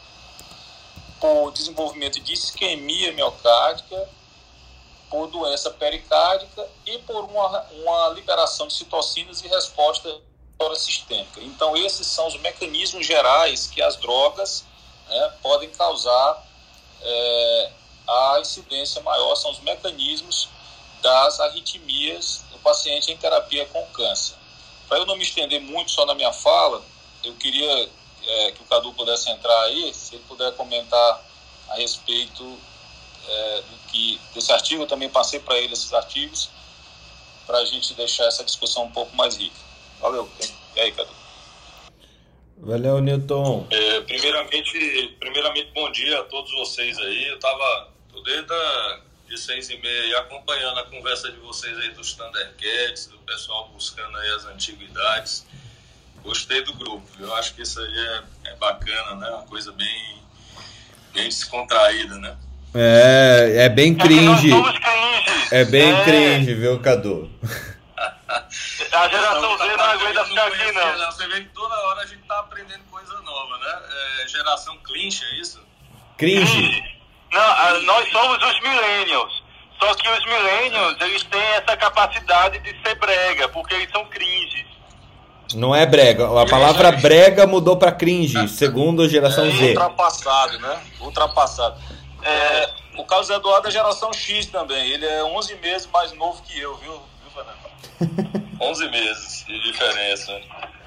por desenvolvimento de isquemia miocárdica, por doença pericárdica e por uma, uma liberação de citocinas e resposta sistêmica. Então, esses são os mecanismos gerais que as drogas né, podem causar é, a incidência maior, são os mecanismos das arritmias do paciente em terapia com câncer. Para eu não me estender muito só na minha fala, eu queria é, que o Cadu pudesse entrar aí, se ele puder comentar a respeito é, do que desse artigo, eu também passei para ele esses artigos, para a gente deixar essa discussão um pouco mais rica. Valeu. E aí, Cadu? Valeu, Newton. É, primeiramente, primeiramente, bom dia a todos vocês aí. Eu estava desde a, de seis e meia acompanhando a conversa de vocês aí dos Thundercats, do pessoal buscando aí as antiguidades. Gostei do grupo. Eu acho que isso aí é, é bacana, né? Uma coisa bem, bem descontraída, né? É, é bem cringe. É bem é. cringe, viu, Cadu? A geração Z não aguenta ficar aqui, não. Você vê que toda hora a gente tá aprendendo coisa nova, né? É, geração clinch, é isso? Cringe. Não, nós somos os millennials. Só que os millennials, eles têm essa capacidade de ser brega, porque eles são cringe. Não é brega. A palavra brega mudou para cringe, segundo a geração é, Z. Ultrapassado, né? Ultrapassado. É, o Carlos Eduardo é geração X também. Ele é 11 meses mais novo que eu, viu, viu Fernando? 11 meses de diferença.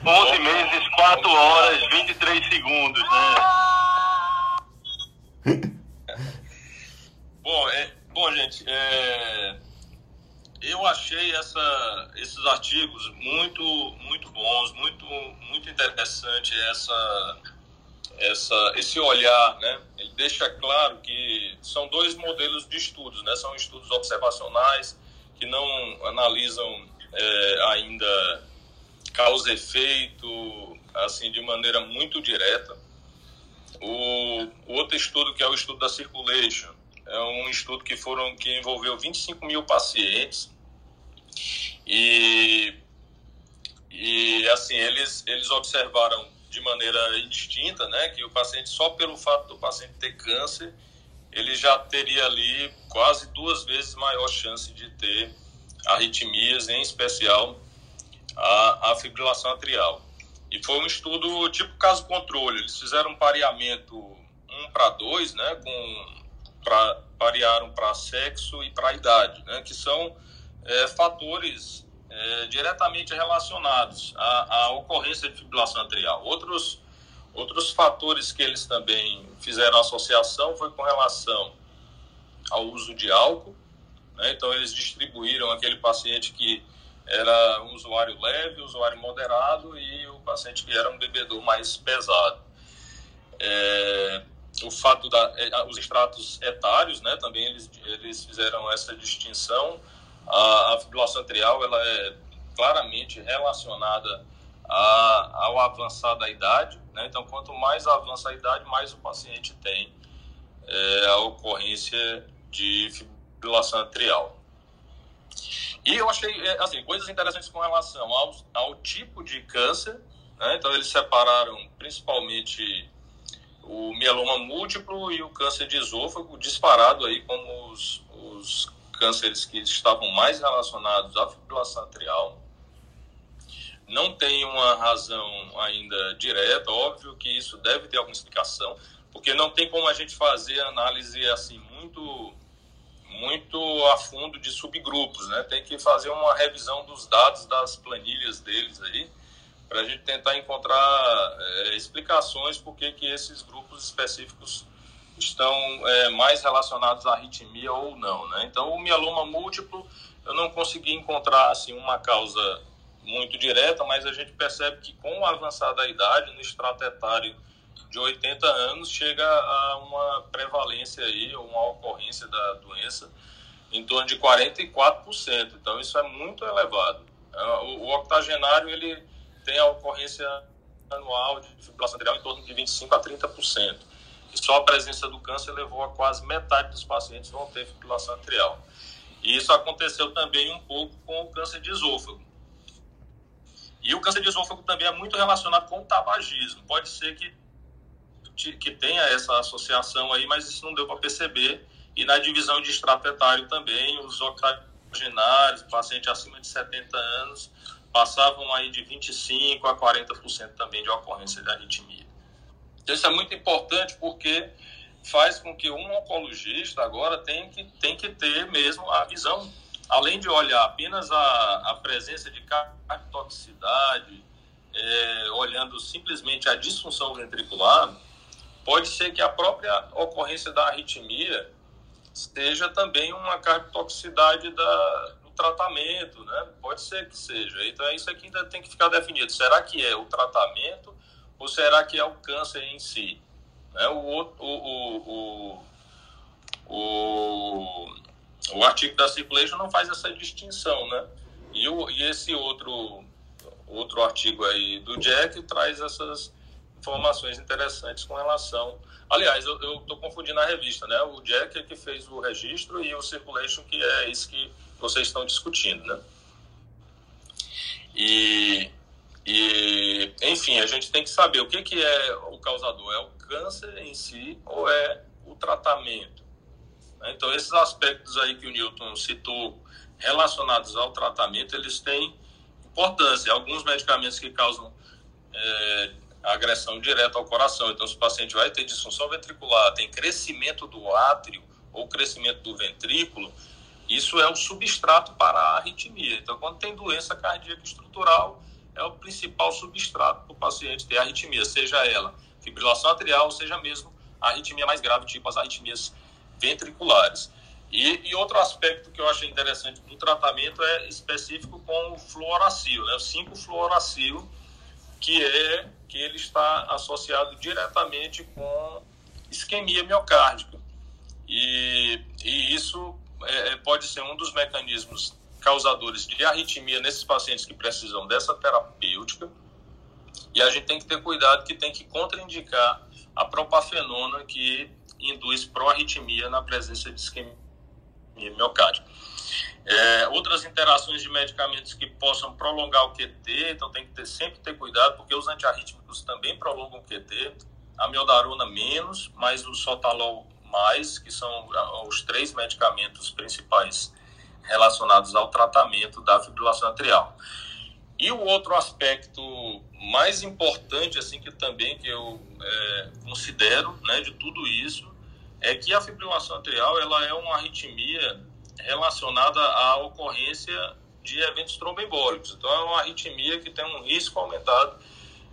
11 meses, 4 horas, 23 segundos, né? bom, é, bom, gente, é, eu achei essa, esses artigos muito, muito bons, muito, muito interessante essa, essa, esse olhar, né? Ele deixa claro que são dois modelos de estudos, né? São estudos observacionais que não analisam é, ainda causa efeito assim de maneira muito direta. O, outro estudo que é o estudo da circulation é um estudo que foram que envolveu 25 mil pacientes e e assim eles eles observaram de maneira indistinta, né, que o paciente só pelo fato do paciente ter câncer ele já teria ali quase duas vezes maior chance de ter arritmias, em especial a, a fibrilação atrial. E foi um estudo tipo caso controle. Eles fizeram um pareamento 1 para 2, né, com pra, parearam para sexo e para idade, né, que são é, fatores é, diretamente relacionados à, à, ocorrência de fibrilação atrial. Outros, outros fatores que eles também fizeram associação foi com relação ao uso de álcool, né? Então, eles distribuíram aquele paciente que era um usuário leve, usuário moderado e o paciente que era um bebedor mais pesado. É, o fato da é, os extratos etários, né, também eles, eles fizeram essa distinção. A, a fibrilação atrial ela é claramente relacionada a, ao avançar da idade, né? Então, quanto mais avança a idade, mais o paciente tem é, a ocorrência de fibrilação atrial. E eu achei, é, assim, coisas interessantes com relação ao, ao tipo de câncer, né? Então, eles separaram principalmente o mieloma múltiplo e o câncer de esôfago disparado aí como os, os cânceres que estavam mais relacionados à fibrilação atrial. Não tem uma razão ainda direta, óbvio que isso deve ter alguma explicação, porque não tem como a gente fazer análise assim muito muito a fundo de subgrupos, né? Tem que fazer uma revisão dos dados das planilhas deles aí, para a gente tentar encontrar é, explicações por que, que esses grupos específicos estão é, mais relacionados à arritmia ou não, né? Então, o mieloma múltiplo, eu não consegui encontrar, assim, uma causa muito direta, mas a gente percebe que com o avançar da idade, no extrato etário de 80 anos, chega a uma prevalência aí, uma ocorrência da doença em torno de 44%. Então, isso é muito elevado. Ah, o octogenário, ele tem a ocorrência anual de fibrilação arterial em torno de 25% a 30%. E só a presença do câncer levou a quase metade dos pacientes vão ter fibrilação arterial. E isso aconteceu também um pouco com o câncer de esôfago. E o câncer de esôfago também é muito relacionado com o tabagismo. Pode ser que, que tenha essa associação aí, mas isso não deu para perceber. E na divisão de extrato etário também, os octogenários, pacientes acima de 70 anos, passavam aí de 25% a 40% também de ocorrência de arritmia. Então, isso é muito importante porque faz com que um oncologista agora tenha que, tem que ter mesmo a visão, além de olhar apenas a, a presença de cardiotoxicidade, é, olhando simplesmente a disfunção ventricular, pode ser que a própria ocorrência da arritmia seja também uma cardiotoxicidade da, tratamento, né? Pode ser que seja. Então, é isso aqui ainda tem que ficar definido. Será que é o tratamento ou será que é o câncer em si? Né? O, o, o, o, o, artigo da Circulation não faz essa distinção, né? E, o, e esse outro, outro artigo aí do Jack traz essas informações interessantes com relação. Aliás, eu estou confundindo a revista, né? O Jack é que fez o registro e o Circulation que é isso que vocês estão discutindo, né? E, e, enfim, a gente tem que saber o que, que é o causador. É o câncer em si ou é o tratamento? Então, esses aspectos aí que o Newton citou relacionados ao tratamento, eles têm importância. Alguns medicamentos que causam é, agressão direta ao coração. Então, se o paciente vai ter disfunção ventricular, tem crescimento do átrio ou crescimento do ventrículo, isso é o substrato para a arritmia. Então, quando tem doença cardíaca estrutural, é o principal substrato para o paciente ter arritmia, seja ela fibrilação atrial, seja mesmo a arritmia mais grave, tipo as arritmias ventriculares. E, e, outro aspecto que eu acho interessante do tratamento é específico com o fluoracil, né? o 5-fluoracil, que é que ele está associado diretamente com isquemia miocárdica. E, e isso é, é, pode ser um dos mecanismos causadores de arritmia nesses pacientes que precisam dessa terapêutica. E a gente tem que ter cuidado que tem que contraindicar a propafenona que induz proarritmia na presença de isquemia miocárdica. É, outras interações de medicamentos que possam prolongar o QT, então tem que ter, sempre ter cuidado, porque os antiarrítmicos também prolongam o QT, a miodarona menos, mas o sotalol mais, que são os três medicamentos principais relacionados ao tratamento da fibrilação atrial. E o outro aspecto mais importante, assim, que também que eu é, considero, né, de tudo isso, é que a fibrilação atrial, ela é uma arritmia relacionada à ocorrência de eventos tromboembólicos. Então, é uma arritmia que tem um risco aumentado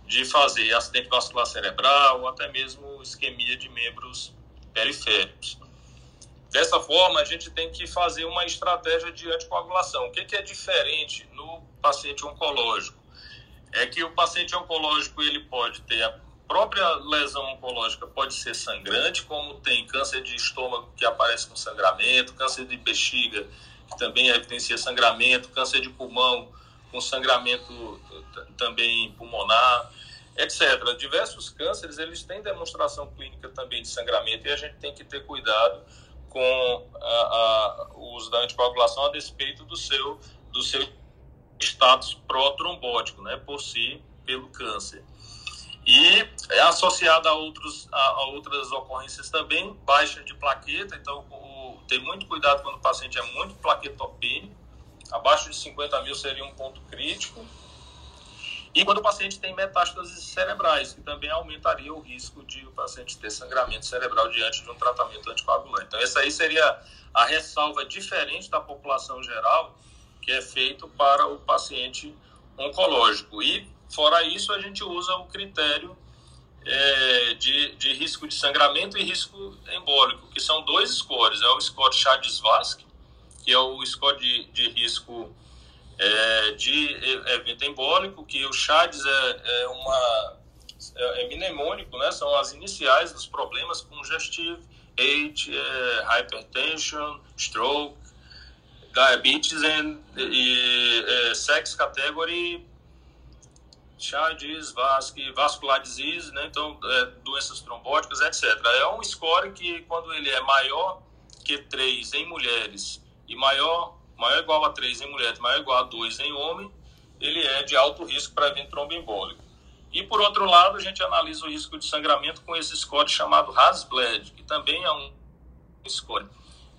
de fazer acidente vascular cerebral ou até mesmo isquemia de membros periféricos. Dessa forma, a gente tem que fazer uma estratégia de anticoagulação. O que, que é diferente no paciente oncológico? É que o paciente oncológico ele pode ter a própria lesão oncológica pode ser sangrante, como tem câncer de estômago que aparece com sangramento, câncer de bexiga que também evidencia sangramento, câncer de pulmão com sangramento também pulmonar etc. Diversos cânceres, eles têm demonstração clínica também de sangramento e a gente tem que ter cuidado com a, a, o uso da anticoagulação a despeito do seu, do seu status pró-trombótico, né, por si, pelo câncer. E é associado a, outros, a, a, outras ocorrências também, baixa de plaqueta, então o, ter muito cuidado quando o paciente é muito plaquetopênico, abaixo de 50 mil seria um ponto crítico, e quando o paciente tem metástases cerebrais, que também aumentaria o risco de o paciente ter sangramento cerebral diante de um tratamento anticoagulante. Então, essa aí seria a ressalva diferente da população geral, que é feito para o paciente oncológico. E, fora isso, a gente usa o critério é, de, de risco de sangramento e risco embólico, que são dois scores. É o score Chades-Vasque, que é o score de, de risco é, de evento embólico, que o Chades é, é uma é, é mnemônico, né? São as iniciais dos problemas congestive, age, é, hypertension, stroke, diabetes and, é, sex category Chades, vascular disease, né? então é, doenças trombóticas, etc. É um score que quando ele é maior que 3 em mulheres e maior, maior igual a 3 em mulheres, maior igual a 2 em homem, ele é de alto risco para evento tromboembólico. E por outro lado, a gente analisa o risco de sangramento com esse score chamado Hasbled, que também é um score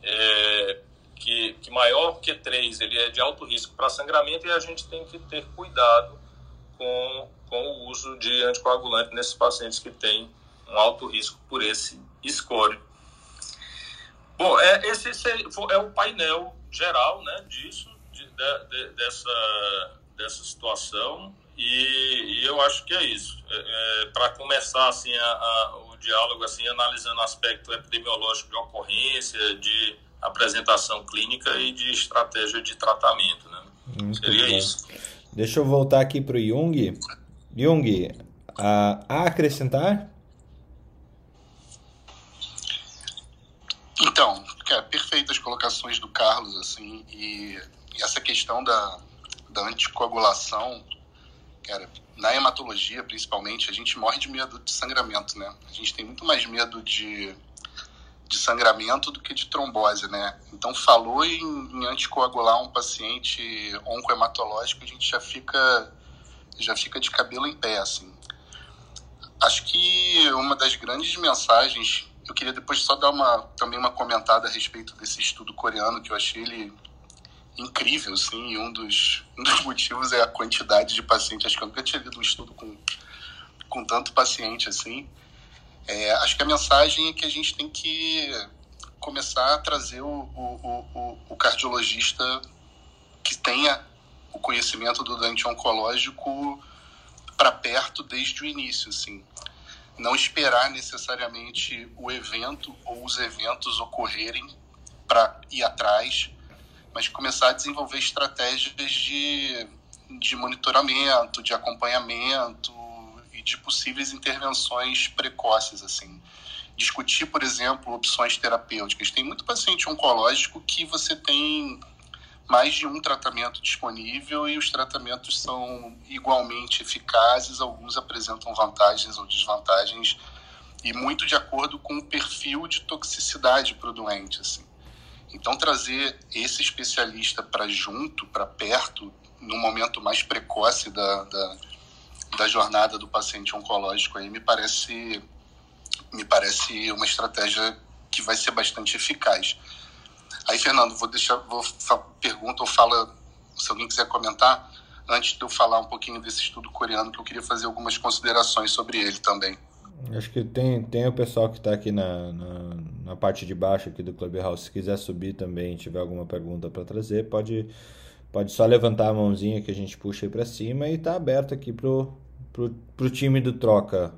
é, que, que maior que 3, ele é de alto risco para sangramento e a gente tem que ter cuidado com, com o uso de anticoagulante nesses pacientes que têm um alto risco por esse score. Bom, é, esse é o painel geral né, disso, de, de, dessa, dessa situação, e, e, eu acho que é isso. É, é, Para começar assim, a, a, o diálogo, assim, analisando aspecto epidemiológico de ocorrência, de apresentação clínica e de estratégia de tratamento. Né? Muito Seria bom. isso. Deixa eu voltar aqui para o Jung. Jung, a, a acrescentar? Então, cara, perfeitas colocações do Carlos, assim, e essa questão da, da anticoagulação, cara, na hematologia, principalmente, a gente morre de medo de sangramento, né? A gente tem muito mais medo de, de sangramento do que de trombose, né? Então, falou em, em anticoagular um paciente oncohematológico, a gente já fica, já fica de cabelo em pé, assim. Acho que uma das grandes mensagens eu queria depois só dar uma, também uma comentada a respeito desse estudo coreano, que eu achei ele incrível, sim, e um dos, um dos motivos é a quantidade de pacientes. Acho que eu nunca tinha lido um estudo com, com tanto paciente assim. É, acho que a mensagem é que a gente tem que começar a trazer o, o, o, o cardiologista que tenha o conhecimento do doente oncológico para perto desde o início, assim. Não esperar necessariamente o evento ou os eventos ocorrerem para ir atrás, mas começar a desenvolver estratégias de, de monitoramento, de acompanhamento de possíveis intervenções precoces, assim. Discutir, por exemplo, opções terapêuticas. Tem muito paciente oncológico que você tem mais de um tratamento disponível e os tratamentos são igualmente eficazes, alguns apresentam vantagens ou desvantagens e muito de acordo com o perfil de toxicidade para o doente. Assim. Então, trazer esse especialista para junto, para perto, no momento mais precoce da, da, da, jornada do paciente oncológico, aí me parece, me parece uma estratégia que vai ser bastante eficaz. Aí, Fernando, vou deixar, vou pergunta ou fala, se alguém quiser comentar, antes de eu falar um pouquinho desse estudo coreano, que eu queria fazer algumas considerações sobre ele também. Acho que tem, tem o pessoal que está aqui na, na, na, parte de baixo aqui do Clubhouse. Se quiser subir também, tiver alguma pergunta para trazer, pode, pode só levantar a mãozinha que a gente puxa aí para cima e está aberto aqui pro, pro, pro time do Troca.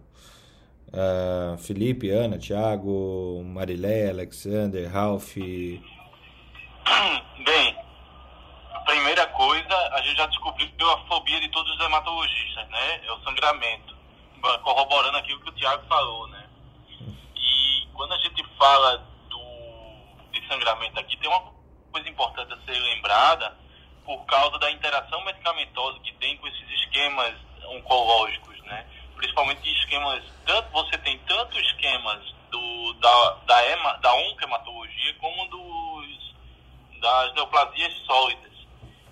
Uh, Felipe, Ana, Thiago, Marilé, Alexander, Ralph, Bem, a primeira coisa, a gente já descobriu a fobia de todos os dermatologistas, né? É o sangramento. Corroborando aqui o que o Tiago falou, né? E quando a gente fala do, de sangramento aqui, tem uma coisa importante a ser lembrada por causa da interação medicamentosa que tem com esses esquemas oncológicos, né? Principalmente esquemas, tanto você tem tanto esquemas do, da, da, ema, da oncohematologia como dos das neoplasias sólidas.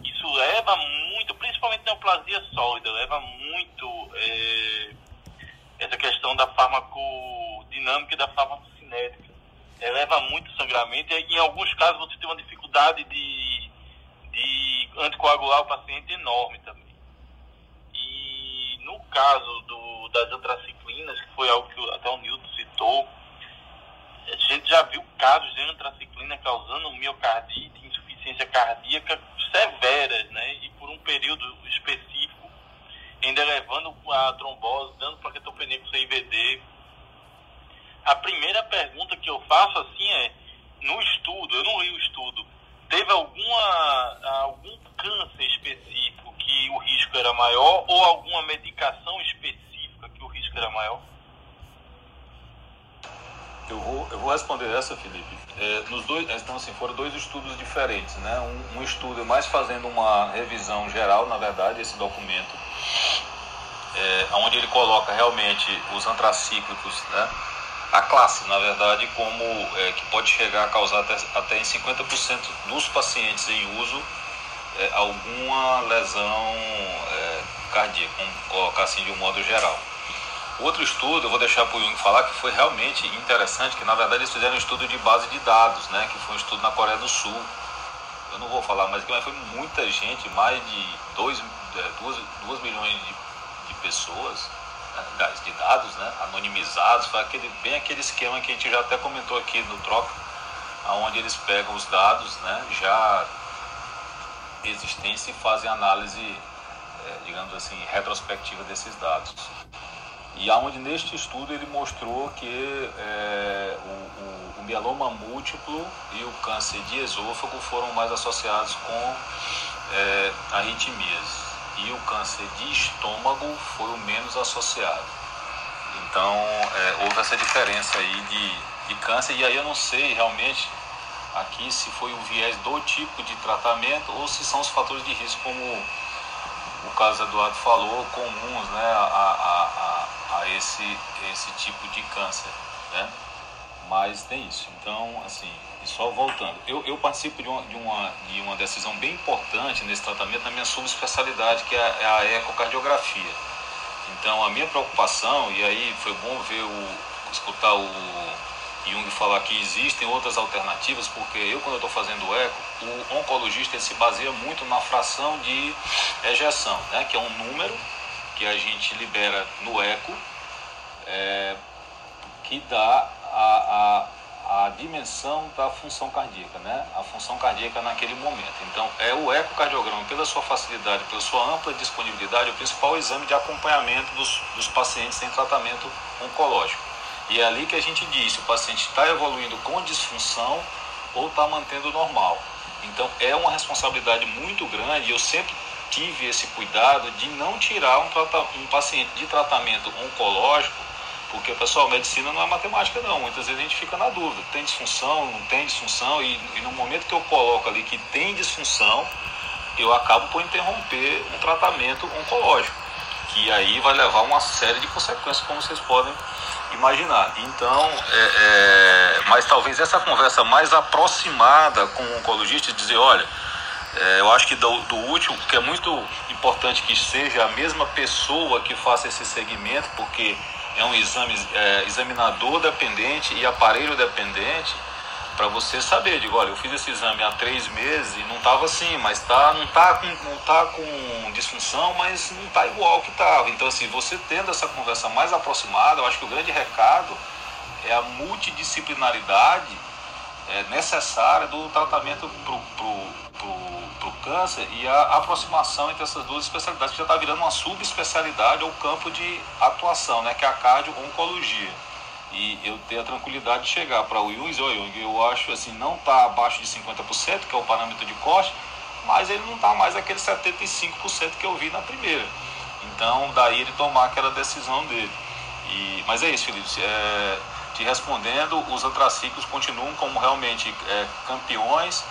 Isso leva muito, principalmente neoplasia sólida, leva muito é, essa questão da farmacodinâmica e da farmacocinética. Eleva muito o sangramento e em alguns casos você tem uma dificuldade de, de anticoagular o paciente enorme também. E no caso do, das antraciclinas, que foi algo que até o Nilton citou, a gente já viu casos de antraciclina causando miocardite, insuficiência cardíaca severas, né? E por um período específico. ainda levando a trombose, dando plaquetopenia com CIVD. A primeira pergunta que eu faço assim é, no estudo, eu não li o estudo, teve alguma, algum câncer específico que o risco era maior ou alguma medicação específica que o risco era maior? Eu vou, eu vou responder essa, Felipe. É, nos dois, então, assim, foram dois estudos diferentes. Né? Um, um estudo mais fazendo uma revisão geral, na verdade, esse documento, é, onde ele coloca realmente os antracíclicos, né? A classe, na verdade, como é, que pode chegar a causar até, até em 50% dos pacientes em uso é, alguma lesão é, cardíaca, vamos colocar assim de um modo geral. Outro estudo, eu vou deixar para o Jung falar, que foi realmente interessante, que na verdade eles fizeram um estudo de base de dados, né, que foi um estudo na Coreia do Sul. Eu não vou falar mais aqui, mas foi muita gente, mais de 2 é, milhões de, de pessoas, de dados né, anonimizados, aquele, bem aquele esquema que a gente já até comentou aqui no Troca, onde eles pegam os dados né, já existentes e fazem análise, é, digamos assim, retrospectiva desses dados. E aonde neste estudo ele mostrou que é, o, o, o, mieloma múltiplo e o câncer de esôfago foram mais associados com é, arritmias e o câncer de estômago foi o menos associado. Então é, houve essa diferença aí de, de câncer e aí eu não sei realmente aqui se foi o viés do tipo de tratamento ou se são os fatores de risco como o caso Eduardo falou, comuns né, a, a, a, a esse, esse tipo de câncer. Né? Mas tem isso. Então, assim, só voltando. Eu, eu participo de uma, de, uma, de uma decisão bem importante nesse tratamento na minha subespecialidade, que é, é a ecocardiografia. Então, a minha preocupação, e aí foi bom ver o, escutar o Jung falar que existem outras alternativas, porque eu, quando eu estou fazendo eco, o oncologista se baseia muito na fração de ejeção, né, que é um número que a gente libera no eco, é, que dá a, a, a dimensão da função cardíaca, né, a função cardíaca naquele momento. Então, é o ecocardiograma, pela sua facilidade, pela sua ampla disponibilidade, o principal exame de acompanhamento dos, dos pacientes em tratamento oncológico. E é ali que a gente diz se o paciente está evoluindo com disfunção ou está mantendo normal. Então é uma responsabilidade muito grande. Eu sempre tive esse cuidado de não tirar um, um paciente de tratamento oncológico, porque pessoal, medicina não é matemática não. Muitas vezes a gente fica na dúvida, tem disfunção, não tem disfunção, e, e no momento que eu coloco ali que tem disfunção, eu acabo por interromper um tratamento oncológico, que aí vai levar uma série de consequências, como vocês podem imaginar. Então, é, é, mas talvez essa conversa mais aproximada com o oncologista, dizer, olha, é, eu acho que do, do último, que é muito importante que seja a mesma pessoa que faça esse segmento, porque é um exame, é, examinador dependente e aparelho dependente, para você saber, digo, olha, eu fiz esse exame há três meses e não estava assim, mas tá, não está com, não tá com disfunção, mas não está igual que estava. Então, assim, você tendo essa conversa mais aproximada, eu acho que o grande recado é a multidisciplinaridade é, necessária do tratamento para pro, pro, pro câncer e a aproximação entre essas duas especialidades, que já está virando uma subespecialidade ou campo de atuação, né, que é a cardio-oncologia e eu ter a tranquilidade de chegar para o Jung oh, Jung, eu acho assim, não está abaixo de 50%, que é o parâmetro de corte, mas ele não está mais aquele 75% que eu vi na primeira. Então, daí ele tomar aquela decisão dele. E, mas é isso, Felipe. É, te respondendo, os antraciclos continuam como realmente é, campeões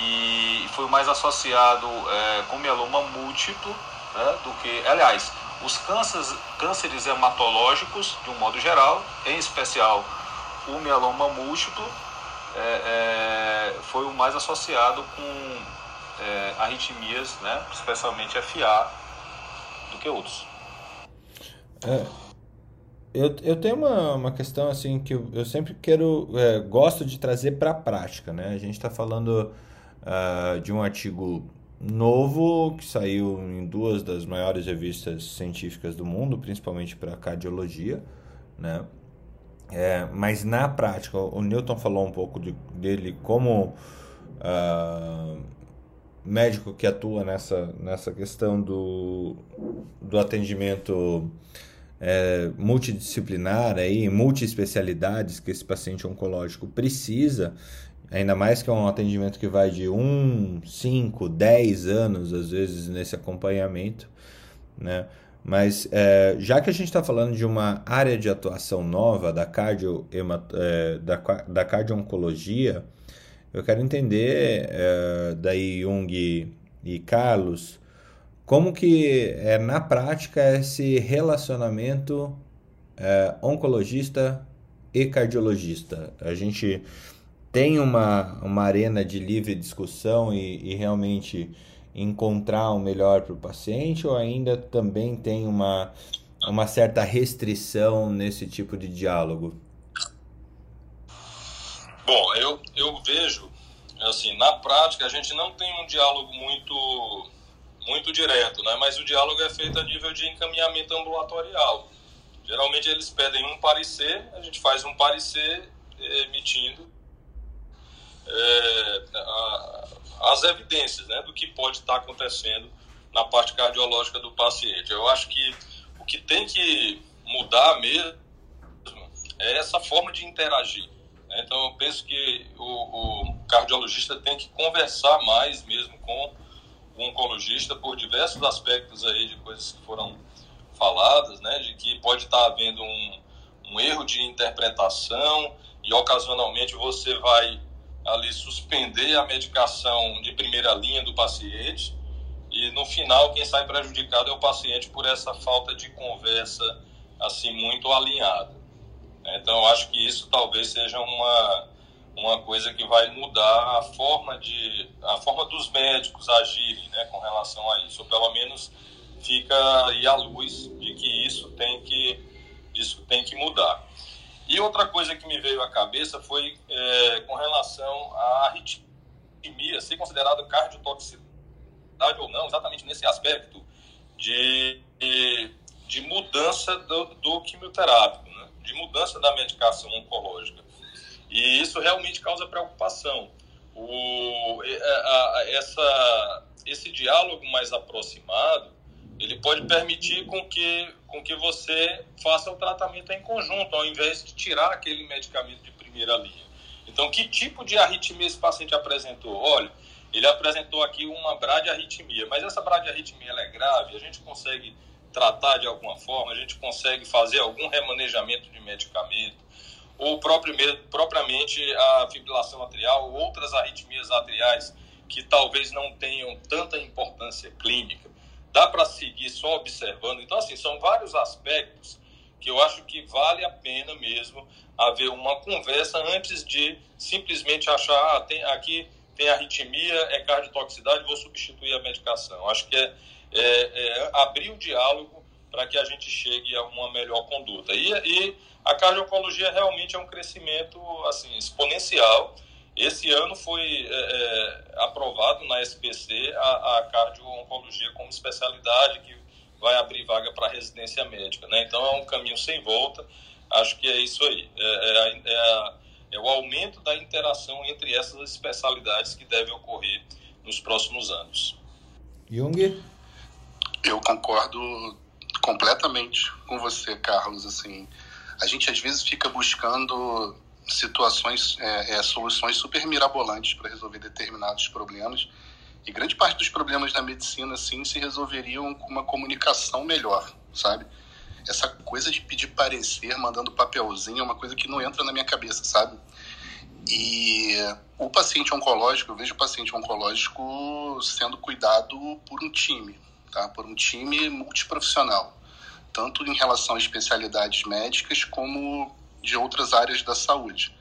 e foi mais associado é, com mieloma múltiplo né, do que. Aliás, os cânceres, cânceres hematológicos, de um modo geral, em especial o mieloma múltiplo, é, é, foi o mais associado com é, arritmias, né, especialmente FA, do que outros. É, eu, eu tenho uma, uma questão assim que eu, eu sempre quero, é, gosto de trazer para a prática. Né? A gente está falando uh, de um artigo novo que saiu em duas das maiores revistas científicas do mundo, principalmente para cardiologia, né? É, mas na prática, o Newton falou um pouco de, dele como uh, médico que atua nessa, nessa questão do, do atendimento é, multidisciplinar, aí, multiespecialidades que esse paciente oncológico precisa, ainda mais que é um atendimento que vai de 1, 5, 10 anos, às vezes, nesse acompanhamento, né? Mas é, já que a gente está falando de uma área de atuação nova da, cardio, é, da, da cardio-oncologia, eu quero entender é, daí Jung e Carlos como que é na prática esse relacionamento é, oncologista e cardiologista. A gente tem uma, uma arena de livre discussão e, e realmente encontrar o melhor para o paciente ou ainda também tem uma, uma certa restrição nesse tipo de diálogo? Bom, eu, eu vejo, assim, na prática a gente não tem um diálogo muito, muito direto, né? mas o diálogo é feito a nível de encaminhamento ambulatorial. Geralmente eles pedem um parecer, a gente faz um parecer emitindo é, a, as evidências né, do que pode estar acontecendo na parte cardiológica do paciente. Eu acho que o que tem que mudar mesmo é essa forma de interagir. Né? Então, eu penso que o, o, cardiologista tem que conversar mais mesmo com o oncologista por diversos aspectos aí de coisas que foram faladas, né? de que pode estar havendo um, um erro de interpretação e ocasionalmente você vai ali suspender a medicação de primeira linha do paciente e no final quem sai prejudicado é o paciente por essa falta de conversa assim muito alinhada. Então acho que isso talvez seja uma uma coisa que vai mudar a forma de a forma dos médicos agirem, né, com relação a isso. Ou pelo menos fica aí a luz de que isso tem que isso tem que mudar. E outra coisa que me veio à cabeça foi é, com relação à arritmia ser considerada cardiotoxicidade ou não, exatamente nesse aspecto de, de, mudança do, do quimioterápico, né? de mudança da medicação oncológica. E isso realmente causa preocupação. O, a, a, essa, esse diálogo mais aproximado ele pode permitir com que, com que você faça o tratamento em conjunto, ao invés de tirar aquele medicamento de primeira linha. Então, que tipo de arritmia esse paciente apresentou? Olha, ele apresentou aqui uma bradiarritmia, mas essa bradiarritmia é grave, a gente consegue tratar de alguma forma, a gente consegue fazer algum remanejamento de medicamento, ou propriamente a fibrilação atrial, ou outras arritmias atriais que talvez não tenham tanta importância clínica dá para seguir só observando. Então, assim, são vários aspectos que eu acho que vale a pena mesmo haver uma conversa antes de simplesmente achar, ah, tem, aqui tem arritmia, é cardiotoxicidade, vou substituir a medicação. Acho que é, é, é abrir o diálogo para que a gente chegue a uma melhor conduta. E, e a cardiologia realmente é um crescimento assim exponencial esse ano foi é, é aprovado na SPC a, a cardio-oncologia como especialidade que vai abrir vaga para residência médica. Né? Então é um caminho sem volta. Acho que é isso aí. É, é, é, é o aumento da interação entre essas especialidades que deve ocorrer nos próximos anos. Jung? Eu concordo completamente com você, Carlos. Assim, a gente às vezes fica buscando situações, é, é, soluções super mirabolantes para resolver determinados problemas. E grande parte dos problemas da medicina, sim, se resolveriam com uma comunicação melhor, sabe? Essa coisa de pedir parecer, mandando papelzinho, é uma coisa que não entra na minha cabeça, sabe? E o paciente oncológico, eu vejo o paciente oncológico sendo cuidado por um time, tá? Por um time multiprofissional, tanto em relação a especialidades médicas como de outras áreas da saúde.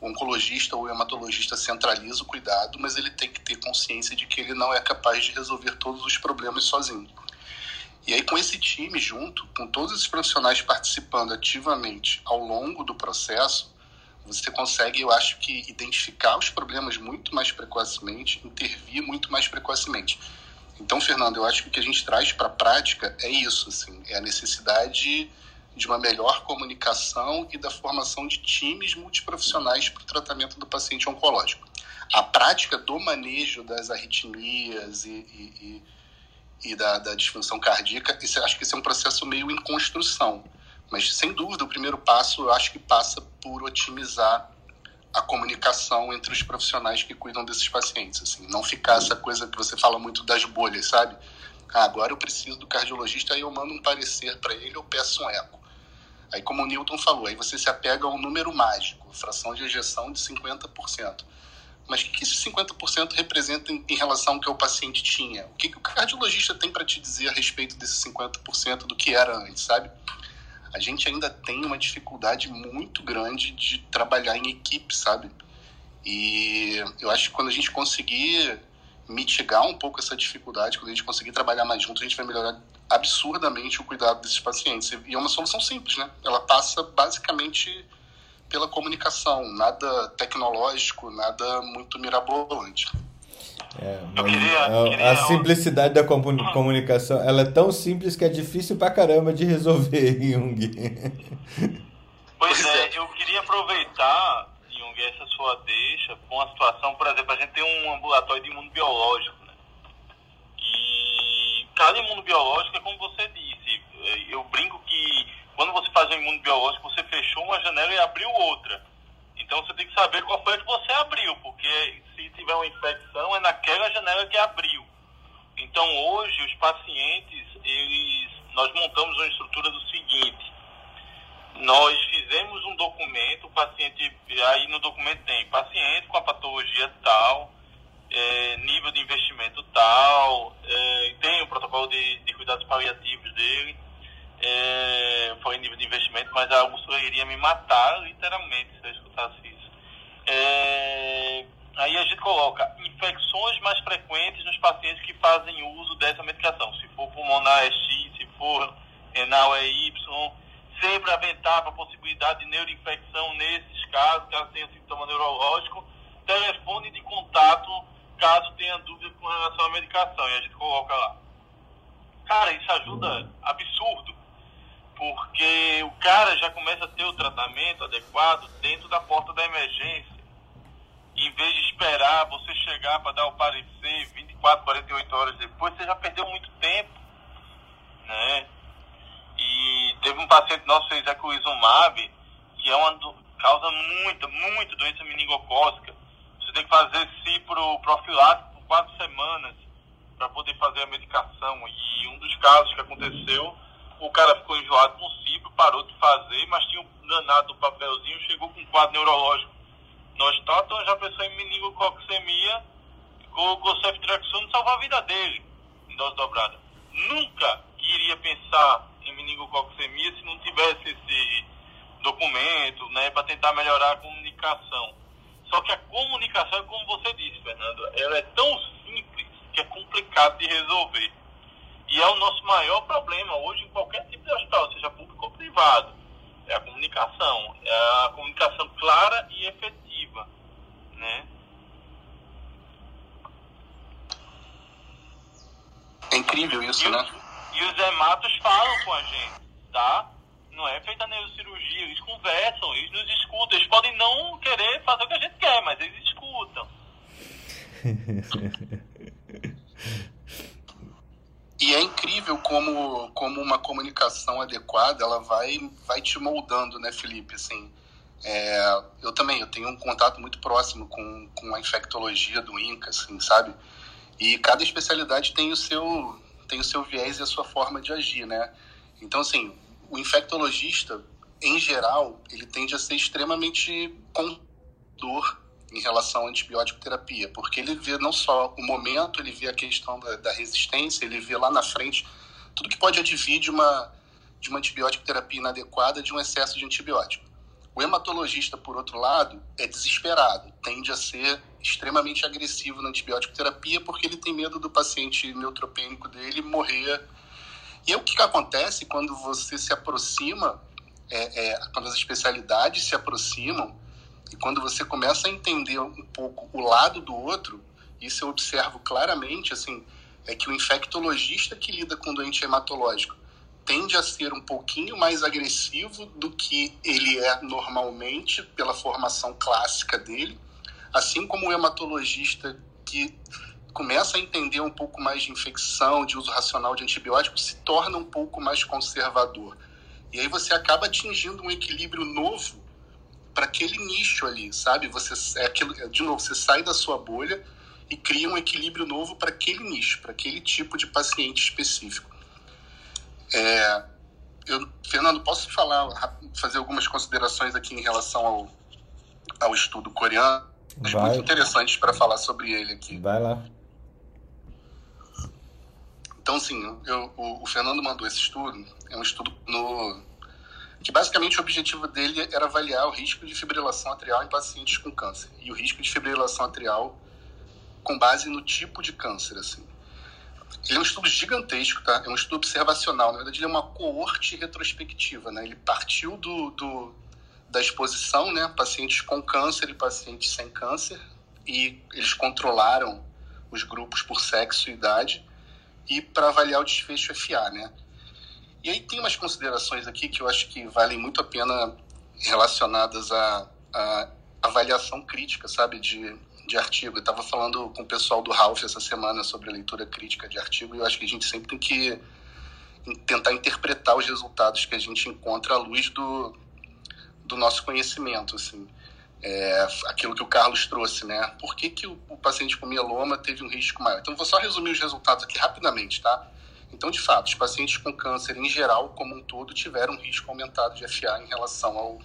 O oncologista ou o hematologista centraliza o cuidado, mas ele tem que ter consciência de que ele não é capaz de resolver todos os problemas sozinho. E aí, com esse time junto, com todos esses profissionais participando ativamente ao longo do processo, você consegue, eu acho que, identificar os problemas muito mais precocemente, intervir muito mais precocemente. Então, Fernando, eu acho que o que a gente traz para a prática é isso, assim, é a necessidade de uma melhor comunicação e da formação de times multiprofissionais para o tratamento do paciente oncológico. a prática do manejo das arritmias e, e, e, e da, da, disfunção cardíaca, acho que esse é um processo meio em construção. Mas, sem dúvida, o primeiro passo eu acho que passa por otimizar a comunicação entre os profissionais que cuidam desses pacientes. Assim, não ficar essa coisa que você fala muito das bolhas, sabe? Ah, agora eu preciso do cardiologista, aí eu mando um parecer para ele, eu peço um eco. Aí, como o Newton falou, aí você se apega a um número mágico, fração de ejeção de 50%. Mas o que esse 50% representa em, relação ao que o paciente tinha? O que, que o cardiologista tem para te dizer a respeito desse 50% do que era antes, sabe? A gente ainda tem uma dificuldade muito grande de trabalhar em equipe, sabe? E eu acho que quando a gente conseguir mitigar um pouco essa dificuldade, quando a gente conseguir trabalhar mais junto, a gente vai melhorar absurdamente o cuidado desses pacientes. E é uma solução simples, né? Ela passa basicamente pela comunicação, nada tecnológico, nada muito mirabolante. É, queria, a, queria... a, simplicidade da comunicação, ela é tão simples que é difícil pra caramba de resolver, Jung. Pois é, eu queria aproveitar, Jung, essa sua deixa com uma situação, por exemplo, a gente tem um ambulatório de imunobiológico, né? E cada imunobiológico é como você disse, eu brinco que quando você faz um imunobiológico, você fechou uma janela e abriu outra. Então você tem que saber qual foi a que você abriu, porque se tiver uma infecção é naquela janela que abriu. Então hoje os pacientes, eles, nós montamos uma estrutura do seguinte, nós fizemos um documento, o paciente, aí no documento tem paciente com a patologia tal, é, nível de investimento tal, é, tem o protocolo de, de cuidados paliativos dele, é, foi nível de investimento, mas a Augusto iria me matar, literalmente, se eu escutasse isso. É, aí a gente coloca infecções mais frequentes nos pacientes que fazem uso dessa medicação. Se for pulmonar é X, se for renal é Y. Sempre aventar para a possibilidade de neuroinfecção nesses casos, caso tenha sintoma neurológico. Telefone de contato, caso tenha dúvida com relação à medicação. E a gente coloca lá. Cara, isso ajuda absurdo porque o cara já começa a ter o tratamento adequado dentro da porta da emergência. Em vez de esperar você chegar para dar o parecer 24, 48 horas depois, você já perdeu muito tempo. Né? E teve um paciente nosso fez eculizumab, que é uma do, causa muita, muita doença meningocócica. Você tem que fazer cipro profilático por quatro semanas para poder fazer a medicação. E um dos casos que aconteceu o cara ficou enjoado com o cipro, parou de fazer, mas tinha um danado do papelzinho, chegou com um quadro neurológico no hospital, então já pensou em meningococcemia, colocou ceftriaxona e salvou a vida dele, em dose dobrada. Nunca iria pensar em meningococcemia se não tivesse esse documento, né, para tentar melhorar a comunicação. Só que a comunicação, é como você disse, Fernando, ela é tão simples que é complicado de resolver. E é o nosso maior problema hoje em qualquer tipo de hospital, seja público ou privado. É a comunicação. É a comunicação clara e efetiva. Né? É incrível isso, e né? E os hematos falam com a gente, tá? Não é feita neurocirurgia, eles conversam, eles nos escutam. Eles podem não querer fazer o que a gente quer, mas eles escutam. E é incrível como, como uma comunicação adequada ela vai, vai te moldando, né, Felipe? Assim, é, eu também eu tenho um contato muito próximo com, com a infectologia do INCA, assim, sabe? E cada especialidade tem o seu tem o seu viés e a sua forma de agir, né? Então, assim, o infectologista, em geral, ele tende a ser extremamente condutor em relação à antibiótico terapia, porque ele vê não só o momento, ele vê a questão da, da resistência, ele vê lá na frente tudo que pode advir de uma, de uma antibiótico terapia inadequada, de um excesso de antibiótico. O hematologista, por outro lado, é desesperado, tende a ser extremamente agressivo na antibiótico terapia porque ele tem medo do paciente neutropênico dele morrer. E é o que, que acontece quando você se aproxima, é, é, quando as especialidades se aproximam e quando você começa a entender um pouco o lado do outro, isso eu observo claramente, assim, é que o infectologista que lida com doente hematológico tende a ser um pouquinho mais agressivo do que ele é normalmente pela formação clássica dele, assim como o hematologista que começa a entender um pouco mais de infecção, de uso racional de antibióticos, se torna um pouco mais conservador. E aí você acaba atingindo um equilíbrio novo para aquele nicho ali, sabe? Você é aquilo, de novo, você sai da sua bolha e cria um equilíbrio novo para aquele nicho, para aquele tipo de paciente específico. É, eu, Fernando, posso falar, fazer algumas considerações aqui em relação ao, ao estudo coreano? Muito interessante para falar sobre ele aqui. Vai lá. Então, sim, eu, o, o, Fernando mandou esse estudo. É um estudo no, que basicamente o objetivo dele era avaliar o risco de fibrilação atrial em pacientes com câncer e o risco de fibrilação atrial com base no tipo de câncer, assim. Ele é um estudo gigantesco, tá? É um estudo observacional. Na verdade, ele é uma coorte retrospectiva, né? Ele partiu do, do da exposição, né? Pacientes com câncer e pacientes sem câncer. E eles controlaram os grupos por sexo e idade e para avaliar o desfecho FA, né? E aí tem umas considerações aqui que eu acho que valem muito a pena relacionadas à, à avaliação crítica, sabe, de, de artigo. Eu estava falando com o pessoal do Ralph essa semana sobre a leitura crítica de artigo e eu acho que a gente sempre tem que tentar interpretar os resultados que a gente encontra à luz do, do nosso conhecimento, assim. É, aquilo que o Carlos trouxe, né? Por que, que o, o, paciente com mieloma teve um risco maior? Então, vou só resumir os resultados aqui rapidamente, tá? Então, de fato, os pacientes com câncer em geral, como um todo, tiveram um risco aumentado de FA em relação ao,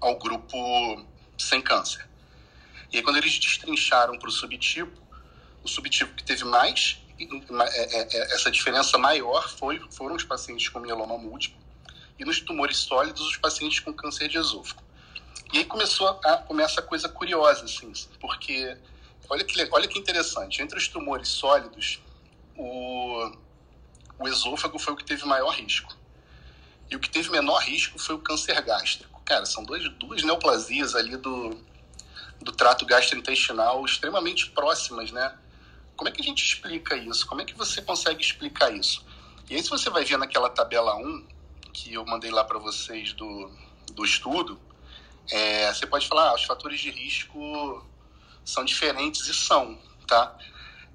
ao grupo sem câncer. E aí, quando eles destrincharam para o subtipo, o subtipo que teve mais é, é, é, essa diferença maior foi, foram os pacientes com mieloma múltiplo e nos tumores sólidos os pacientes com câncer de esôfago. E aí começou a, começa a coisa curiosa, assim, porque olha que, olha que interessante, entre os tumores sólidos, o, o esôfago foi o que teve maior risco. E o que teve menor risco foi o câncer gástrico. Cara, são dois, duas neoplasias ali do, do trato gastrointestinal extremamente próximas, né? Como é que a gente explica isso? Como é que você consegue explicar isso? E aí, se você vai ver naquela tabela 1, que eu mandei lá para vocês do, do estudo, é, você pode falar, ah, os fatores de risco são diferentes e são, tá?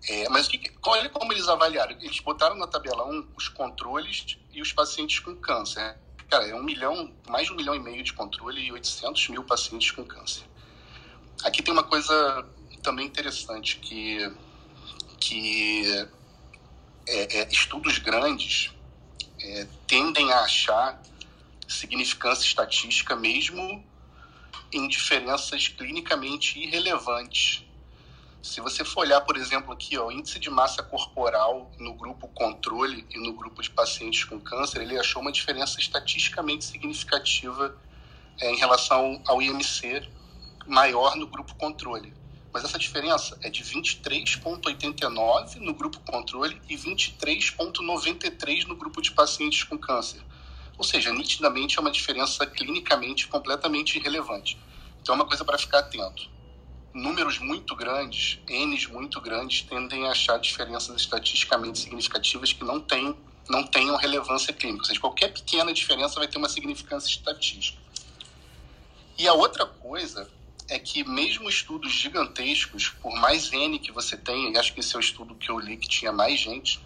É, mas que, olha como eles avaliaram. Eles botaram na tabela 1 os controles e os pacientes com câncer. Cara, é um milhão, mais de um milhão e meio de controle e 800 mil pacientes com câncer. Aqui tem uma coisa também interessante que, que é, é, estudos grandes é, tendem a achar significância estatística mesmo em diferenças clinicamente irrelevantes. Se você for olhar, por exemplo, aqui, ó, o índice de massa corporal no grupo controle e no grupo de pacientes com câncer, ele achou uma diferença estatisticamente significativa é, em relação ao IMC maior no grupo controle. Mas essa diferença é de 23,89 no grupo controle e 23,93 no grupo de pacientes com câncer. Ou seja, nitidamente é uma diferença clinicamente completamente irrelevante. Então é uma coisa para ficar atento. Números muito grandes, N's muito grandes, tendem a achar diferenças estatisticamente significativas que não, tem, não tenham relevância clínica. Ou seja, qualquer pequena diferença vai ter uma significância estatística. E a outra coisa é que mesmo estudos gigantescos, por mais N que você tenha, e acho que esse é o estudo que eu li que tinha mais gente,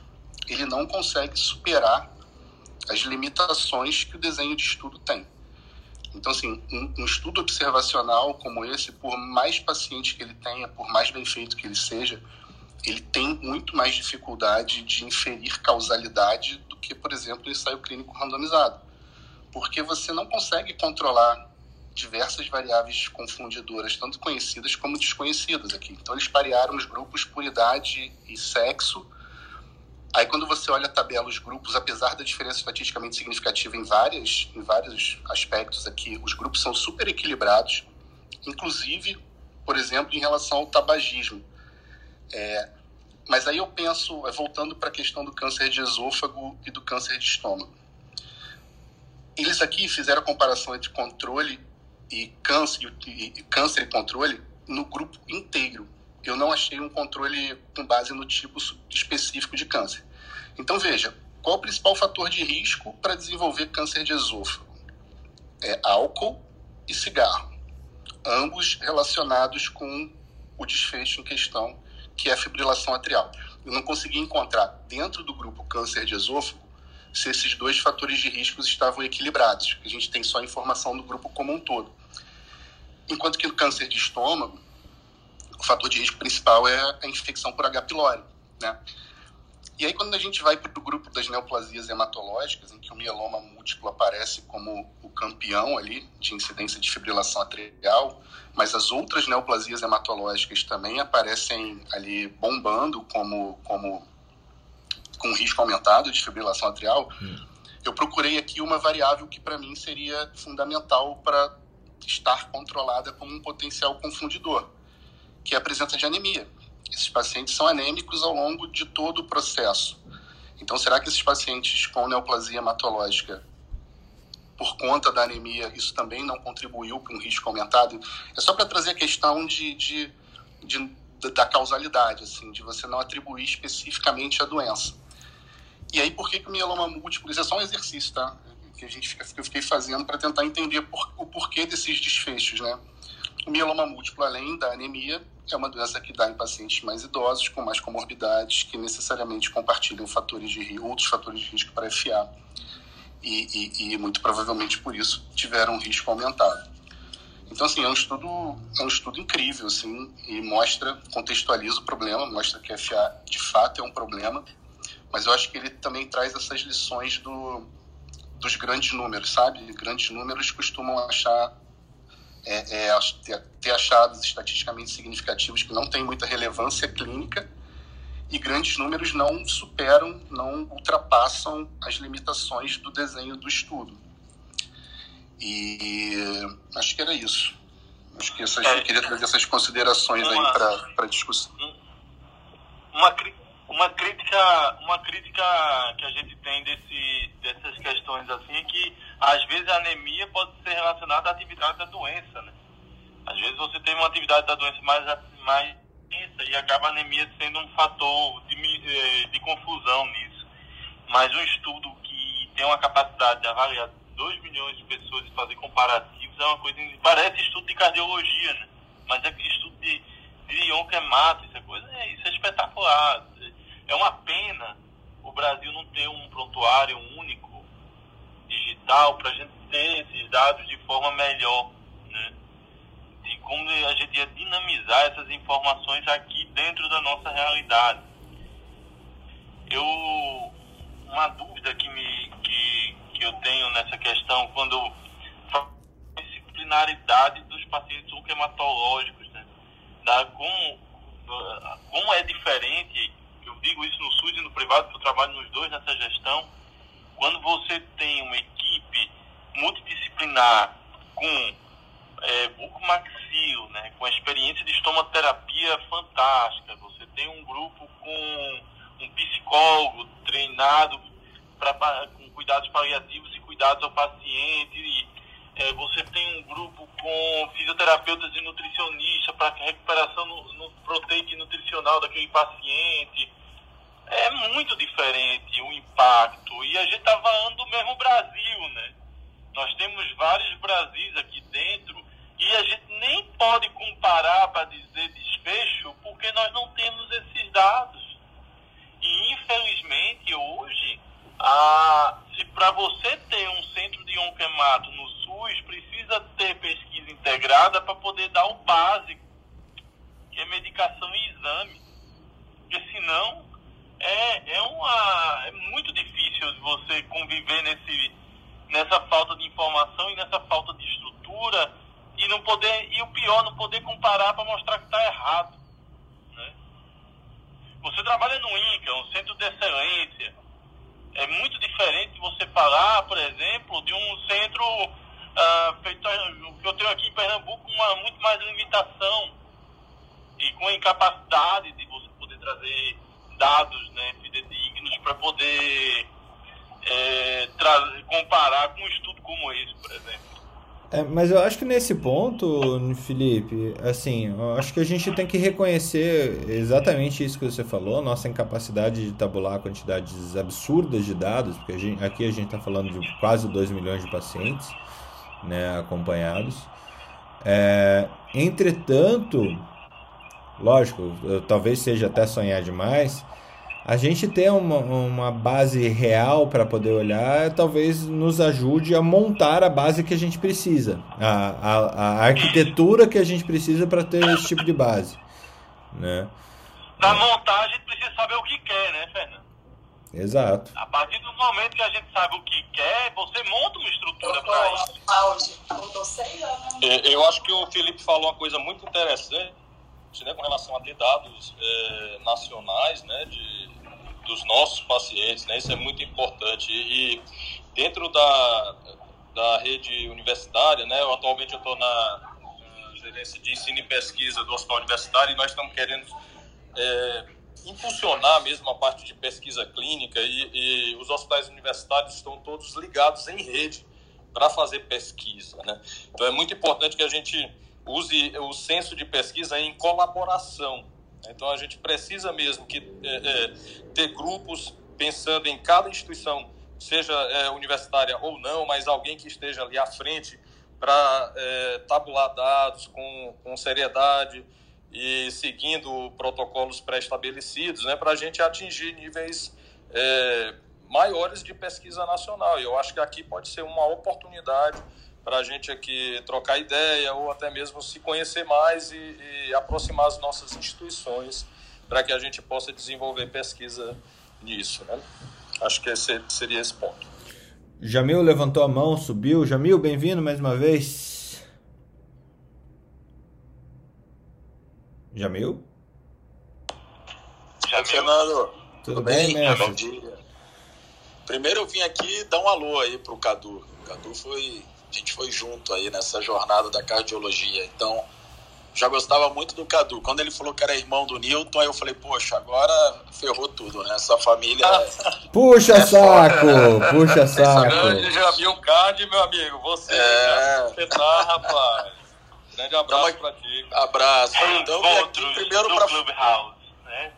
ele não consegue superar as limitações que o desenho de estudo tem. Então, assim, um, um, estudo observacional como esse, por mais paciente que ele tenha, por mais bem feito que ele seja, ele tem muito mais dificuldade de inferir causalidade do que, por exemplo, o ensaio clínico randomizado. Porque você não consegue controlar diversas variáveis confundidoras, tanto conhecidas como desconhecidas aqui. Então, eles parearam os grupos por idade e sexo Aí quando você olha a tabela, os grupos, apesar da diferença estatisticamente significativa em, várias, em vários aspectos aqui, os grupos são super equilibrados, inclusive, por exemplo, em relação ao tabagismo. É, mas aí eu penso, é, voltando para a questão do câncer de esôfago e do câncer de estômago. Eles aqui fizeram a comparação entre controle e câncer e, câncer e controle no grupo inteiro eu não achei um controle com base no tipo específico de câncer. Então, veja, qual o principal fator de risco para desenvolver câncer de esôfago? É álcool e cigarro. ambos relacionados com o desfecho em questão, que é a fibrilação atrial. Eu não consegui encontrar dentro do grupo câncer de esôfago se esses dois fatores de riscos estavam equilibrados. A gente tem só informação do grupo como um todo. Enquanto que no câncer de estômago, o fator de risco principal é a infecção por H. pylori, né? E aí, quando a gente vai para o grupo das neoplasias hematológicas, em que o mieloma múltiplo aparece como o campeão ali de incidência de fibrilação atrial, mas as outras neoplasias hematológicas também aparecem ali bombando como, como com risco aumentado de fibrilação atrial, hum. eu procurei aqui uma variável que para mim seria fundamental para estar controlada como um potencial confundidor, que é a presença de anemia. Esses pacientes são anêmicos ao longo de todo o processo. Então, será que esses pacientes com neoplasia hematológica, por conta da anemia, isso também não contribuiu para um risco aumentado? É só para trazer a questão de, de, de, da causalidade, assim, de você não atribuir especificamente a doença. E aí, por que, que o mieloma múltiplo? Isso é só um exercício, tá? Que a gente que eu fiquei fazendo para tentar entender por, o porquê desses desfechos, né? O mieloma múltiplo, além da anemia, é uma doença que dá em pacientes mais idosos, com mais comorbidades, que necessariamente compartilham fatores de risco, outros fatores de risco para FA. E, e, e, muito provavelmente por isso tiveram um risco aumentado. Então, assim, é um estudo, é um estudo incrível, assim, e mostra, contextualiza o problema, mostra que a FA de fato é um problema, mas eu acho que ele também traz essas lições do, dos grandes números, sabe? Grandes números costumam achar é, é, ter achados estatisticamente significativos que não têm muita relevância clínica e grandes números não superam, não ultrapassam as limitações do desenho do estudo. E acho que era isso. Acho que essas, é, eu queria trazer essas considerações uma, aí para a discussão. Uma, uma crítica, uma crítica que a gente tem desse, dessas questões assim é que às vezes a anemia pode ser relacionada à atividade da doença, né? Às vezes você tem uma atividade da doença mais mais intensa e acaba a anemia sendo um fator de, eh, de confusão nisso. Mas um estudo que tem uma capacidade de avaliar 2 milhões de pessoas e fazer comparativos é uma coisa parece estudo de cardiologia, né? Mas é estudo de de onquemato, essa coisa, é, isso é espetacular. É uma pena o Brasil não ter um prontuário único digital para a gente ter esses dados de forma melhor, né? De como a gente ia dinamizar essas informações aqui dentro da nossa realidade. Eu uma dúvida que me que, que eu tenho nessa questão quando disciplinaridade dos pacientes onquematológicos, né? Da como como é diferente digo isso no SUS e no privado, porque eu trabalho nos dois nessa gestão. Quando você tem uma equipe multidisciplinar com é, bucomaxilo, né, com a experiência de estomoterapia fantástica, você tem um grupo com um psicólogo treinado pra, com cuidados paliativos e cuidados ao paciente, e, é, você tem um grupo com fisioterapeutas e nutricionistas para recuperação no, no nutricional daquele paciente, é muito diferente o impacto. E a gente está falando do mesmo Brasil, né? Nós temos vários Brasis aqui dentro e a gente nem pode comparar para dizer desfecho porque nós não temos esses dados. E infelizmente hoje, a, se para você ter um centro de onquemato no SUS, precisa ter pesquisa integrada para poder dar o básico, que é medicação e exame. Porque senão é, é, uma, é muito difícil você conviver nesse, nessa falta de informação e nessa falta de estrutura e não poder e o pior não poder comparar para mostrar que está errado né? você trabalha no INCA um centro de excelência é muito diferente você falar por exemplo de um centro uh, feito que eu tenho aqui em Pernambuco com uma muito mais limitação e com incapacidade de você poder trazer dados né, fidedignos para poder é, comparar com um estudo como esse, por exemplo. É, mas eu acho que nesse ponto, Felipe, assim, eu acho que a gente tem que reconhecer exatamente isso que você falou, nossa incapacidade de tabular quantidades absurdas de dados, porque a gente, aqui a gente está falando de quase 2 milhões de pacientes né, acompanhados. É, entretanto, lógico, talvez seja até sonhar demais, a gente ter uma, uma base real para poder olhar talvez nos ajude a montar a base que a gente precisa, a, a, a arquitetura que a gente precisa para ter esse tipo de base. Né? Para montar, a gente precisa saber o que quer, né, Fernando? Exato. A partir do momento que a gente sabe o que quer, você monta uma estrutura para isso. Eu acho que o Felipe falou uma coisa muito interessante né, com relação a ter dados é, nacionais né, de, dos nossos pacientes. Né, isso é muito importante. E, dentro da, da rede universitária, né, eu, atualmente eu estou na, na gerência de ensino e pesquisa do Hospital Universitário e nós estamos querendo é, impulsionar mesmo a parte de pesquisa clínica e, e os hospitais universitários estão todos ligados em rede para fazer pesquisa. Né? Então é muito importante que a gente use o senso de pesquisa em colaboração. Então a gente precisa mesmo que é, é, ter grupos pensando em cada instituição, seja é, universitária ou não, mas alguém que esteja ali à frente para é, tabular dados com, com seriedade e seguindo protocolos pré-estabelecidos, né, para a gente atingir níveis é, maiores de pesquisa nacional. E eu acho que aqui pode ser uma oportunidade para a gente aqui trocar ideia ou até mesmo se conhecer mais e, e aproximar as nossas instituições para que a gente possa desenvolver pesquisa nisso. Né? Acho que esse seria esse ponto. Jamil levantou a mão, subiu. Jamil, bem-vindo mais uma vez. Jamil? Jamil. Fernando. Tudo, Tudo bem, bem Bom dia. Primeiro eu vim aqui dar um alô aí pro Cadu. O Cadu foi a gente foi junto aí nessa jornada da cardiologia. Então, já gostava muito do Cadu. Quando ele falou que era irmão do Newton, aí eu falei, poxa, agora ferrou tudo, né? Essa família. É... Puxa é saco! Puxa saco! Grande já viu o card, meu amigo. Você, é... você tá, rapaz. Grande abraço então, pra ti. Abraço. Então, aqui primeiro pra. Clubhouse, né?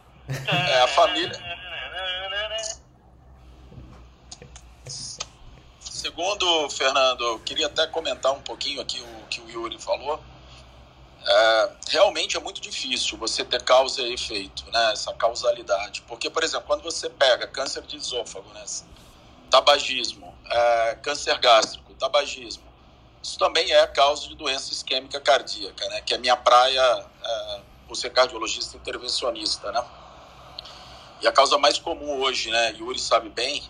É, a família. Segundo, Fernando, eu queria até comentar um pouquinho aqui o que o Yuri falou. É, realmente é muito difícil você ter causa e efeito, né? Essa causalidade. Porque, por exemplo, quando você pega câncer de esôfago, né? Tabagismo, é, câncer gástrico, tabagismo. Isso também é causa de doença isquêmica cardíaca, né? Que é minha praia é, por ser cardiologista intervencionista, né? E a causa mais comum hoje, né? Yuri sabe bem,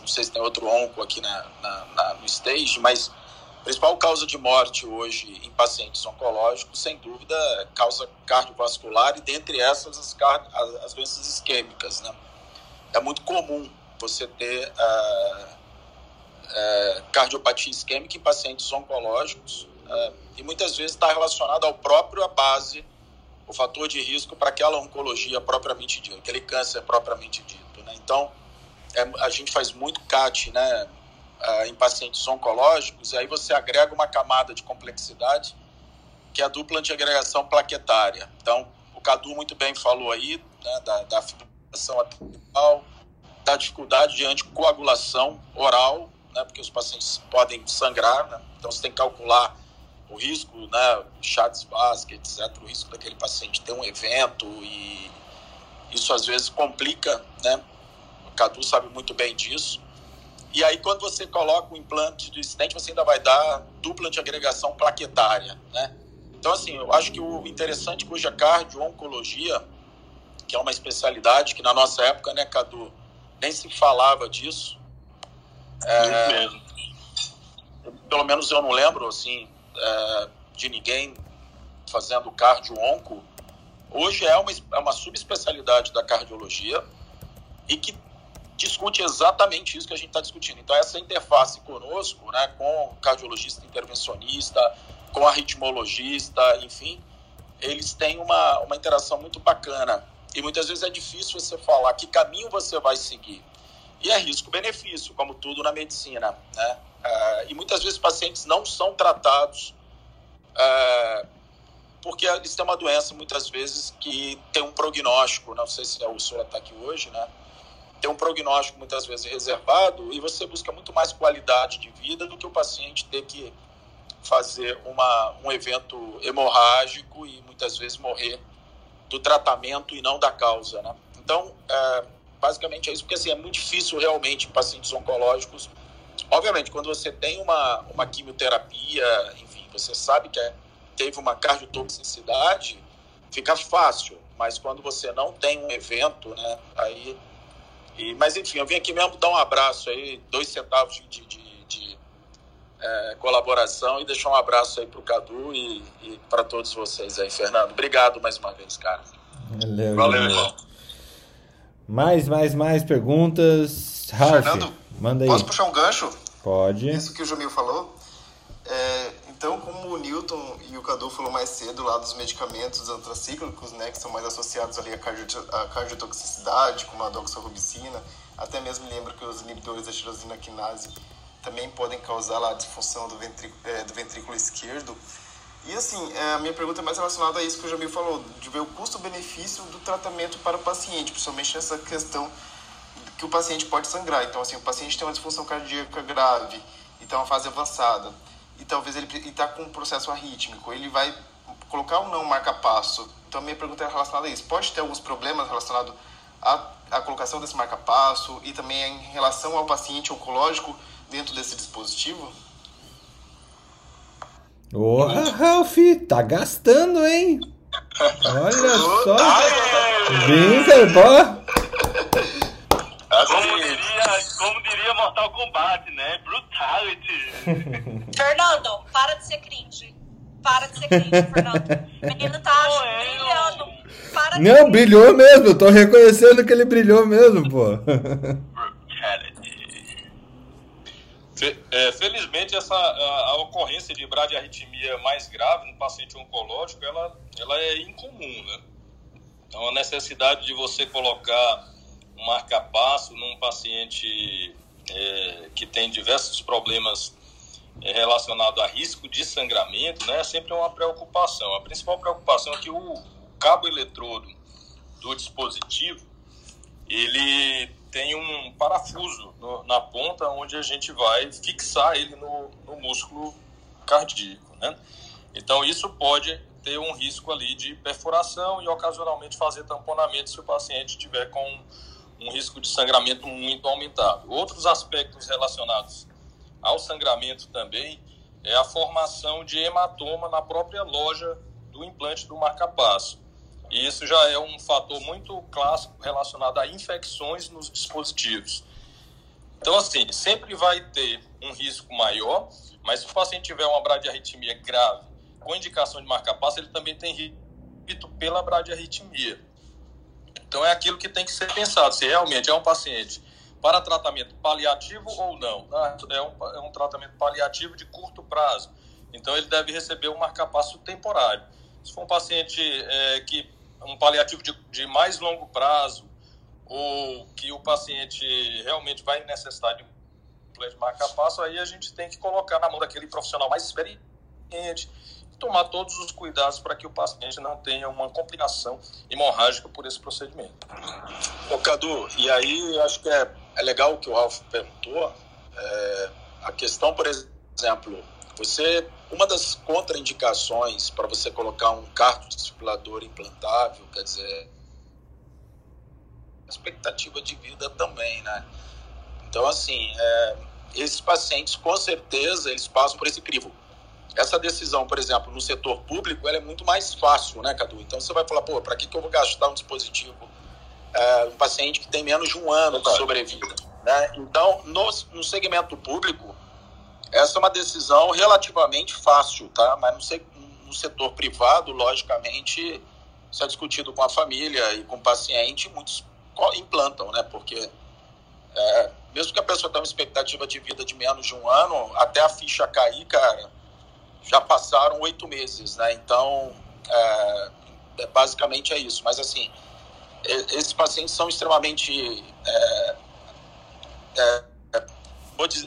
não sei se tem outro onco aqui na, na, na, no stage, mas a principal causa de morte hoje em pacientes oncológicos, sem dúvida, é causa cardiovascular e dentre essas as, as, as doenças isquêmicas, né? É muito comum você ter uh, uh, cardiopatia isquêmica em pacientes oncológicos uh, e muitas vezes está relacionado ao próprio a base, o fator de risco para aquela oncologia propriamente dita, aquele câncer propriamente dito, né? Então, é, a gente faz muito CAT, né, em pacientes oncológicos, e aí você agrega uma camada de complexidade, que é a dupla antiagregação plaquetária. Então, o Cadu muito bem falou aí, né, da, da fibrilação atrial, da dificuldade de anticoagulação oral, né, porque os pacientes podem sangrar, né, então você tem que calcular o risco, né, chats básicos, etc., o risco daquele paciente ter um evento e isso às vezes complica, né, Cadu sabe muito bem disso. E aí, quando você coloca o implante de estente, você ainda vai dar dupla de agregação plaquetária, né? Então, assim, eu acho que o interessante cuja cardio-oncologia, que é uma especialidade que na nossa época, né, Cadu, nem se falava disso. É, pelo menos eu não lembro, assim, é, de ninguém fazendo cardio-onco. Hoje é uma, é uma subespecialidade da cardiologia e que discute exatamente isso que a gente está discutindo. Então, essa interface conosco, né, com o cardiologista intervencionista, com a ritmologista, enfim, eles têm uma, uma interação muito bacana. E muitas vezes é difícil você falar que caminho você vai seguir. E é risco-benefício, como tudo na medicina. Né? Uh, e muitas vezes pacientes não são tratados uh, porque eles têm uma doença, muitas vezes, que tem um prognóstico. Não sei se a Ursula está aqui hoje, né? Tem um prognóstico muitas vezes reservado e você busca muito mais qualidade de vida do que o paciente ter que fazer uma, um evento hemorrágico e muitas vezes morrer do tratamento e não da causa, né? Então, é, basicamente é isso, porque assim, é muito difícil realmente em pacientes oncológicos. Obviamente, quando você tem uma, uma quimioterapia, enfim, você sabe que é, teve uma cardiotoxicidade, fica fácil. Mas quando você não tem um evento, né, aí... E, mas enfim, eu vim aqui mesmo dar um abraço aí, dois centavos de, de é, colaboração e deixar um abraço aí pro Cadu e, e para todos vocês aí, Fernando. Obrigado mais uma vez, cara. Valeu, Valeu irmão. Mais, mais, mais perguntas. Ralf, Fernando, manda aí. Posso puxar um gancho? Pode. Isso que o Jamil falou. É, então, como o Newton e o Cadu falou mais cedo lá dos medicamentos antracíclicos, né, que são mais associados ali à, cardiotoxicidade, como a doxorubicina, até mesmo lembro que os inibidores da tirosina quinase também podem causar lá a disfunção do, ventrículo, é, do ventrículo esquerdo. E assim, é, a minha pergunta é mais relacionada a isso que o Jamil falou, de ver o custo-benefício do tratamento para o paciente, principalmente nessa questão que o paciente pode sangrar. Então, assim, o paciente tem uma disfunção cardíaca grave e uma fase avançada, e talvez ele está com um processo arrítmico, ele vai colocar ou não marca-passo. Então, a minha pergunta é relacionada a isso. Pode ter alguns problemas relacionados à, à colocação desse marca-passo e também em relação ao paciente oncológico dentro desse dispositivo? Porra, Ralph, tá gastando, hein? Olha só. Brinca, pô. Como diria, como diria Mortal Kombat, né? Brutality. Fernando, para de ser cringe. Para de ser cringe, Fernando. O menino tá brilhando. Para de Não, brilhou mesmo. Eu tô reconhecendo que ele brilhou mesmo, pô. É, felizmente, essa, a, a, ocorrência de bradiarritmia mais grave no paciente oncológico, ela, ela é incomum, né? Então, a necessidade de você colocar marca-passo num paciente é, que tem diversos problemas é, relacionados a risco de sangramento, né? É sempre uma preocupação. A principal preocupação é que o cabo eletrodo do dispositivo, ele tem um parafuso no, na ponta onde a gente vai fixar ele no, no músculo cardíaco, né? Então isso pode ter um risco ali de perfuração e ocasionalmente fazer tamponamento se o paciente tiver com um risco de sangramento muito aumentado. Outros aspectos relacionados ao sangramento também é a formação de hematoma na própria loja do implante do marcapasso. E isso já é um fator muito clássico relacionado a infecções nos dispositivos. Então, assim, sempre vai ter um risco maior, mas se o paciente tiver uma bradiarritmia grave com indicação de marca-passo, ele também tem risco pela bradiarritmia. Então, é aquilo que tem que ser pensado, se realmente é um paciente para tratamento paliativo ou não. Ah, é um, é um tratamento paliativo de curto prazo. Então, ele deve receber um marca-passo temporário. Se for um paciente é, que um paliativo de, de mais longo prazo ou que o paciente realmente vai necessitar de um plano de marca-passo, aí a gente tem que colocar na mão daquele profissional mais experiente tomar todos os cuidados para que o paciente não tenha uma complicação hemorrágica por esse procedimento. Ô Cadu, e aí acho que é, é legal o que o Ralf perguntou, é, a questão, por exemplo, você uma das contraindicações para você colocar um cardiodesfibrilador implantável, quer dizer, expectativa de vida também, né? Então, assim, é, esses pacientes, com certeza, eles passam por esse crivo. Essa decisão, por exemplo, no setor público, ela é muito mais fácil, né, Cadu? Então, você vai falar, pô, para que, que eu vou gastar um dispositivo, é, um paciente que tem menos de um ano de sobrevida? Né? Então, no, no segmento público, essa é uma decisão relativamente fácil, tá? Mas no, no setor privado, logicamente, isso é discutido com a família e com o paciente, muitos implantam, né? Porque é, mesmo que a pessoa tenha uma expectativa de vida de menos de um ano, até a ficha cair, cara, já passaram oito meses, né? Então, é, é, basicamente é isso. Mas, assim, esses pacientes são extremamente é, é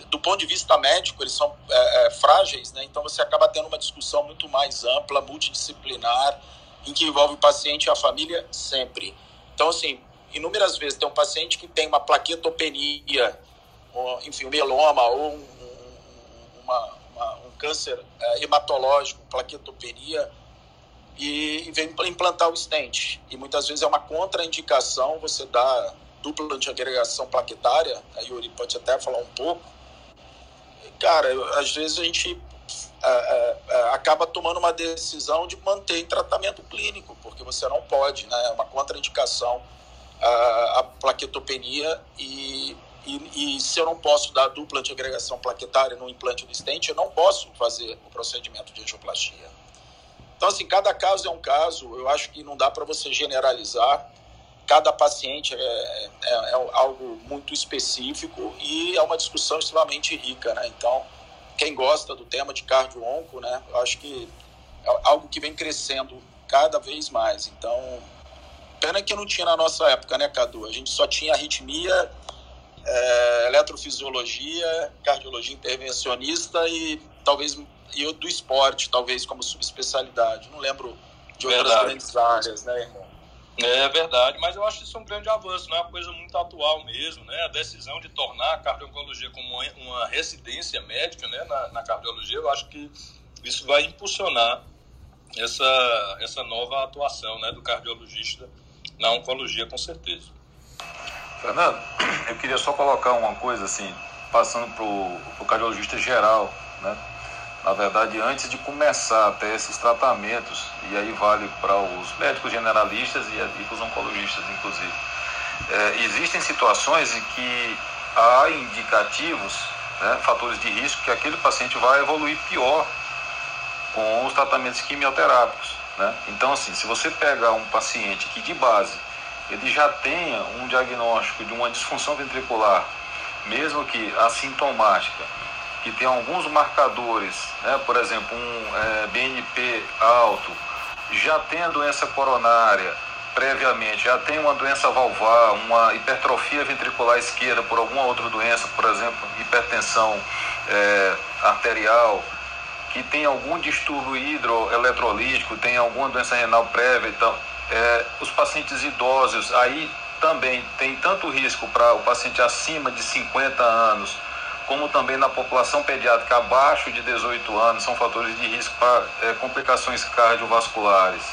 do ponto de vista médico, eles são é, é, frágeis, né? Então você acaba tendo uma discussão muito mais ampla, multidisciplinar, em que envolve o paciente e a família sempre. Então, assim, inúmeras vezes tem um paciente que tem uma plaquetopenia, ou, enfim, um mieloma ou um, uma, uma, um câncer é, hematológico, plaquetopenia, e, e vem implantar o stent. E muitas vezes é uma contraindicação você dar dupla antiagregação plaquetária, a Yuri pode até falar um pouco. E, cara, às vezes a gente é, é, acaba tomando uma decisão de manter em tratamento clínico, porque você não pode, né? É uma contraindicação a plaquetopenia e, e, e, se eu não posso dar dupla antiagregação plaquetária no implante do stent, eu não posso fazer o procedimento de angioplastia. Então, assim, cada caso é um caso, eu acho que não dá para você generalizar, cada paciente é, é, é, algo muito específico e é uma discussão extremamente rica, né? Então, quem gosta do tema de cardio-onco, né, eu acho que é algo que vem crescendo cada vez mais. Então, pena que não tinha na nossa época, né, Cadu? A gente só tinha arritmia, é, eletrofisiologia, cardiologia intervencionista e talvez e do esporte, talvez como subespecialidade. Não lembro de outras verdade. grandes áreas, né, irmão? É verdade, mas eu acho isso um grande avanço, não é uma coisa muito atual mesmo, né? A decisão de tornar a cardiologia como uma residência médica, né, na, na cardiologia, eu acho que isso vai impulsionar essa, essa nova atuação, né, do cardiologista na oncologia, com certeza. Fernando, eu queria só colocar uma coisa assim, passando para o cardiologista geral, né? na verdade, antes de começar a ter esses tratamentos, e aí vale para os médicos generalistas e, e para os oncologistas, inclusive, é, existem situações em que há indicativos, né, fatores de risco, que aquele paciente vai evoluir pior com os tratamentos quimioterápicos. Né? Então, assim, se você pegar um paciente que de base ele já tenha um diagnóstico de uma disfunção ventricular, mesmo que assintomática, que tem alguns marcadores, né, por exemplo, um é, BNP alto, já tem a doença coronária previamente, já tem uma doença valvar, uma hipertrofia ventricular esquerda por alguma outra doença, por exemplo, hipertensão é, arterial, que tem algum distúrbio hidroeletrolítico, tem alguma doença renal prévia, então, é, os pacientes idosos, aí também tem tanto risco para o paciente acima de 50 anos, como também na população pediátrica abaixo de 18 anos, são fatores de risco para é, complicações cardiovasculares.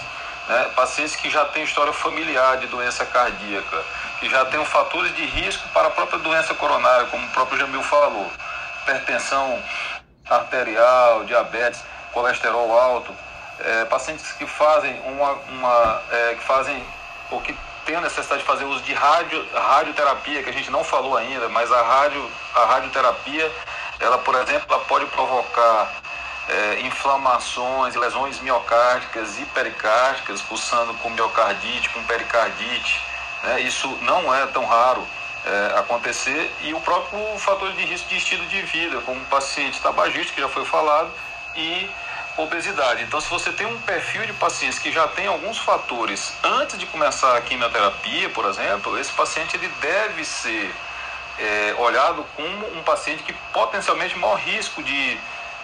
Né? Pacientes que já têm história familiar de doença cardíaca, que já têm fatores de risco para a própria doença coronária, como o próprio Jamil falou, hipertensão arterial, diabetes, colesterol alto, é, pacientes que fazem uma, uma é, que fazem ou que tem a necessidade de fazer uso de radio, radioterapia, que a gente não falou ainda, mas a, radio, a radioterapia, ela, por exemplo, ela pode provocar é, inflamações, lesões miocárdicas e pericárdicas, pulsando com miocardite, com pericardite. Né? Isso não é tão raro é, acontecer. E o próprio fator de risco de estilo de vida, como paciente tabagista, que já foi falado, e obesidade. Então, se você tem um perfil de pacientes que já tem alguns fatores antes de começar a quimioterapia, por exemplo, esse paciente ele deve ser é, olhado como um paciente que potencialmente maior risco de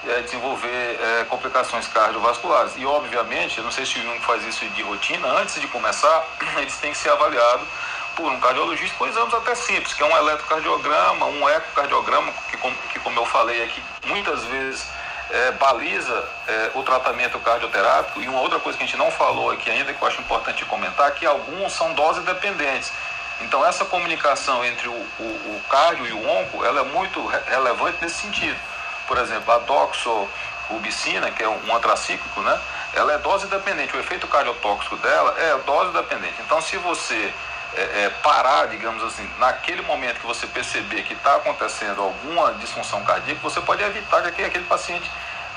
é, desenvolver é, complicações cardiovasculares. E, obviamente, eu não sei se o faz isso de rotina, antes de começar, eles têm que ser avaliados por um cardiologista com exames até simples, que é um eletrocardiograma, um ecocardiograma, que, que como eu falei aqui, muitas vezes é, baliza é, o tratamento cardioterápico. E uma outra coisa que a gente não falou aqui ainda, que eu acho importante comentar, que alguns são doses dependentes. Então, essa comunicação entre o, o, o cardio e o onco, ela é muito re relevante nesse sentido. Por exemplo, a doxorubicina, que é um antracíclico, né? Ela é dose dependente. O efeito cardiotóxico dela é dose dependente. Então, se você é, é, parar, digamos assim, naquele momento que você perceber que está acontecendo alguma disfunção cardíaca, você pode evitar que aquele, paciente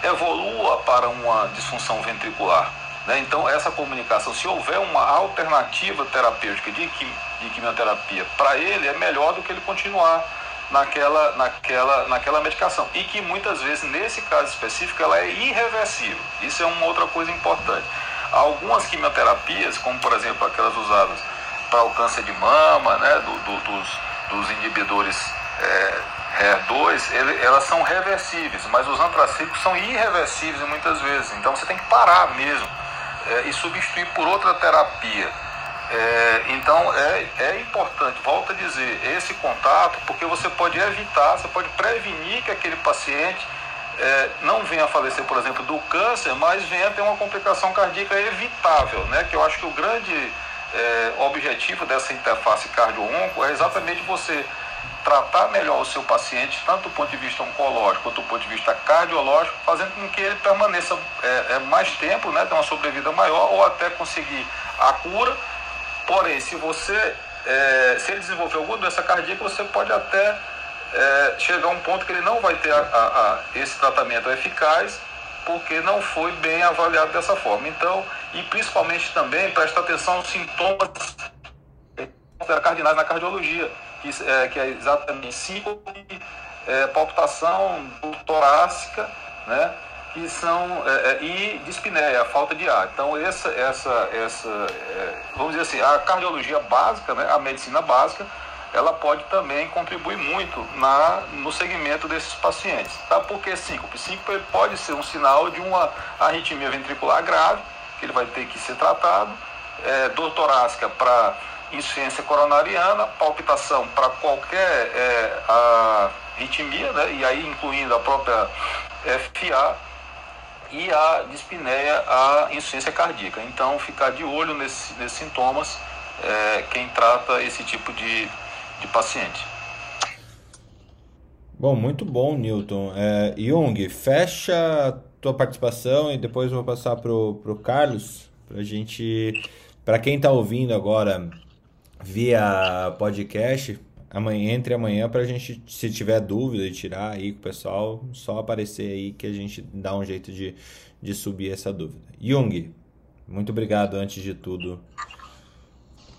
evolua para uma disfunção ventricular. Né? Então, essa comunicação, se houver uma alternativa terapêutica de, de quimioterapia para ele, é melhor do que ele continuar naquela, naquela, naquela medicação. E que muitas vezes, nesse caso específico, ela é irreversível. Isso é uma outra coisa importante. Algumas quimioterapias, como por exemplo aquelas usadas para o câncer de mama, né, do, do, dos, dos, inibidores é, HER2, ele, elas são reversíveis, mas os antracíclicos são irreversíveis muitas vezes. Então você tem que parar mesmo é, e substituir por outra terapia. É, então é, é importante, volto a dizer, esse contato, porque você pode evitar, você pode prevenir que aquele paciente é, não venha a falecer, por exemplo, do câncer, mas venha a ter uma complicação cardíaca evitável, né? Que eu acho que o grande é, objetivo dessa interface cardio-onco é exatamente você tratar melhor o seu paciente, tanto do ponto de vista oncológico quanto do ponto de vista cardiológico, fazendo com que ele permaneça é, é, mais tempo, né, ter uma sobrevida maior ou até conseguir a cura. Porém, se você é, se ele desenvolver alguma doença cardíaca, você pode até é, chegar a um ponto que ele não vai ter a, a, a, esse tratamento eficaz porque não foi bem avaliado dessa forma. Então, e principalmente também presta atenção aos sintomas cardinais na cardiologia, que é, que é exatamente síndrome, é, palpitação torácica, né? que são é, e dispneia, a falta de ar. Então essa essa essa é, vamos dizer assim, a cardiologia básica, né, a medicina básica, ela pode também contribuir muito na no segmento desses pacientes, tá? Porque síncope, síncope pode ser um sinal de uma arritmia ventricular grave, que ele vai ter que ser tratado, é, dor torácica para insuficiência coronariana, palpitação para qualquer é, arritmia, né? E aí incluindo a própria FA e a dispneia, a insuficiência cardíaca. Então, ficar de olho nesse, nesses sintomas é, quem trata esse tipo de, de paciente. Bom, muito bom, Newton. É, Jung, fecha tua participação e depois vou passar pro, pro Carlos para gente, para quem está ouvindo agora via podcast, amanhã, entre amanhã, para a gente, se tiver dúvida de tirar aí com o pessoal, só aparecer aí que a gente dá um jeito de, de subir essa dúvida. Jung, muito obrigado antes de tudo.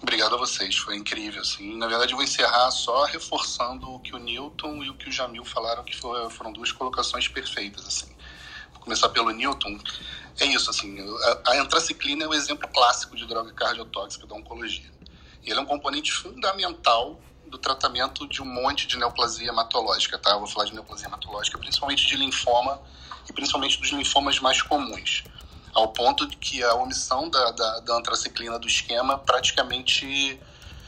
Obrigado a vocês, foi incrível. Assim. Na verdade, eu vou encerrar só reforçando o que o Newton e o que o Jamil falaram, que foram duas colocações perfeitas. Assim. Vou começar pelo Newton. É isso, assim, a, a antraciclina é o exemplo clássico de droga cardiotóxica da oncologia. Ele é um componente fundamental do tratamento de um monte de neoplasia hematológica, tá? Eu vou falar de neoplasia hematológica, principalmente de linfoma e principalmente dos linfomas mais comuns, ao ponto de que a omissão da, da, da antraciclina do esquema praticamente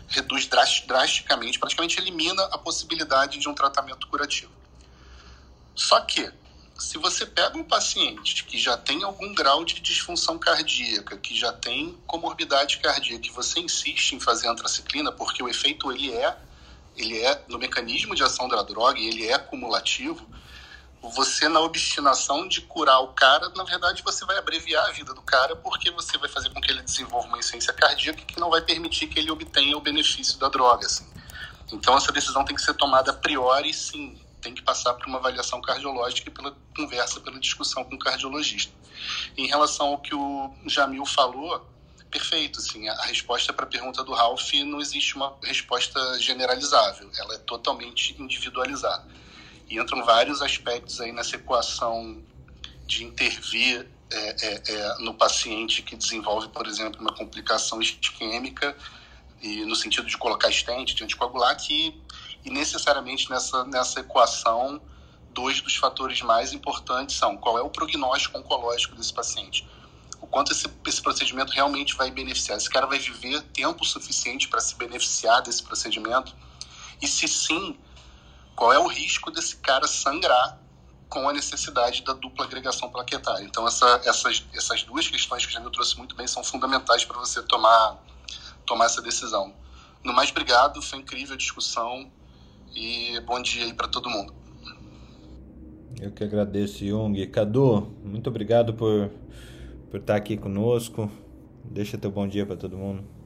reduz drasticamente, praticamente elimina a possibilidade de um tratamento curativo. Só que, se você pega um paciente que já tem algum grau de disfunção cardíaca, que já tem comorbidade cardíaca, e você insiste em fazer antraciclina, porque o efeito ele é ele é no mecanismo de ação da droga ele é cumulativo, você na obstinação de curar o cara, na verdade você vai abreviar a vida do cara porque você vai fazer com que ele desenvolva uma essência cardíaca que não vai permitir que ele obtenha o benefício da droga, assim. Então essa decisão tem que ser tomada a priori, sim, tem que passar por uma avaliação cardiológica e pela conversa, pela discussão com o cardiologista. Em relação ao que o Jamil falou, perfeito. Assim, a resposta para a pergunta do Ralph não existe uma resposta generalizável, ela é totalmente individualizada. E entram vários aspectos aí nessa equação de intervir é, é, é, no paciente que desenvolve, por exemplo, uma complicação isquêmica, e no sentido de colocar stent, de anticoagular, que e necessariamente nessa, nessa equação, dois dos fatores mais importantes são qual é o prognóstico oncológico desse paciente o quanto esse, esse procedimento realmente vai beneficiar. Esse cara vai viver tempo suficiente para se beneficiar desse procedimento? E se sim, qual é o risco desse cara sangrar com a necessidade da dupla agregação plaquetária? Então, essa, essas, essas duas questões que o Jamil trouxe muito bem são fundamentais para você tomar, tomar essa decisão. No mais, obrigado, foi incrível a discussão e bom dia aí para todo mundo. Eu que agradeço, Jung. Cadu, muito obrigado por por estar aqui conosco. Deixa teu bom dia para todo mundo.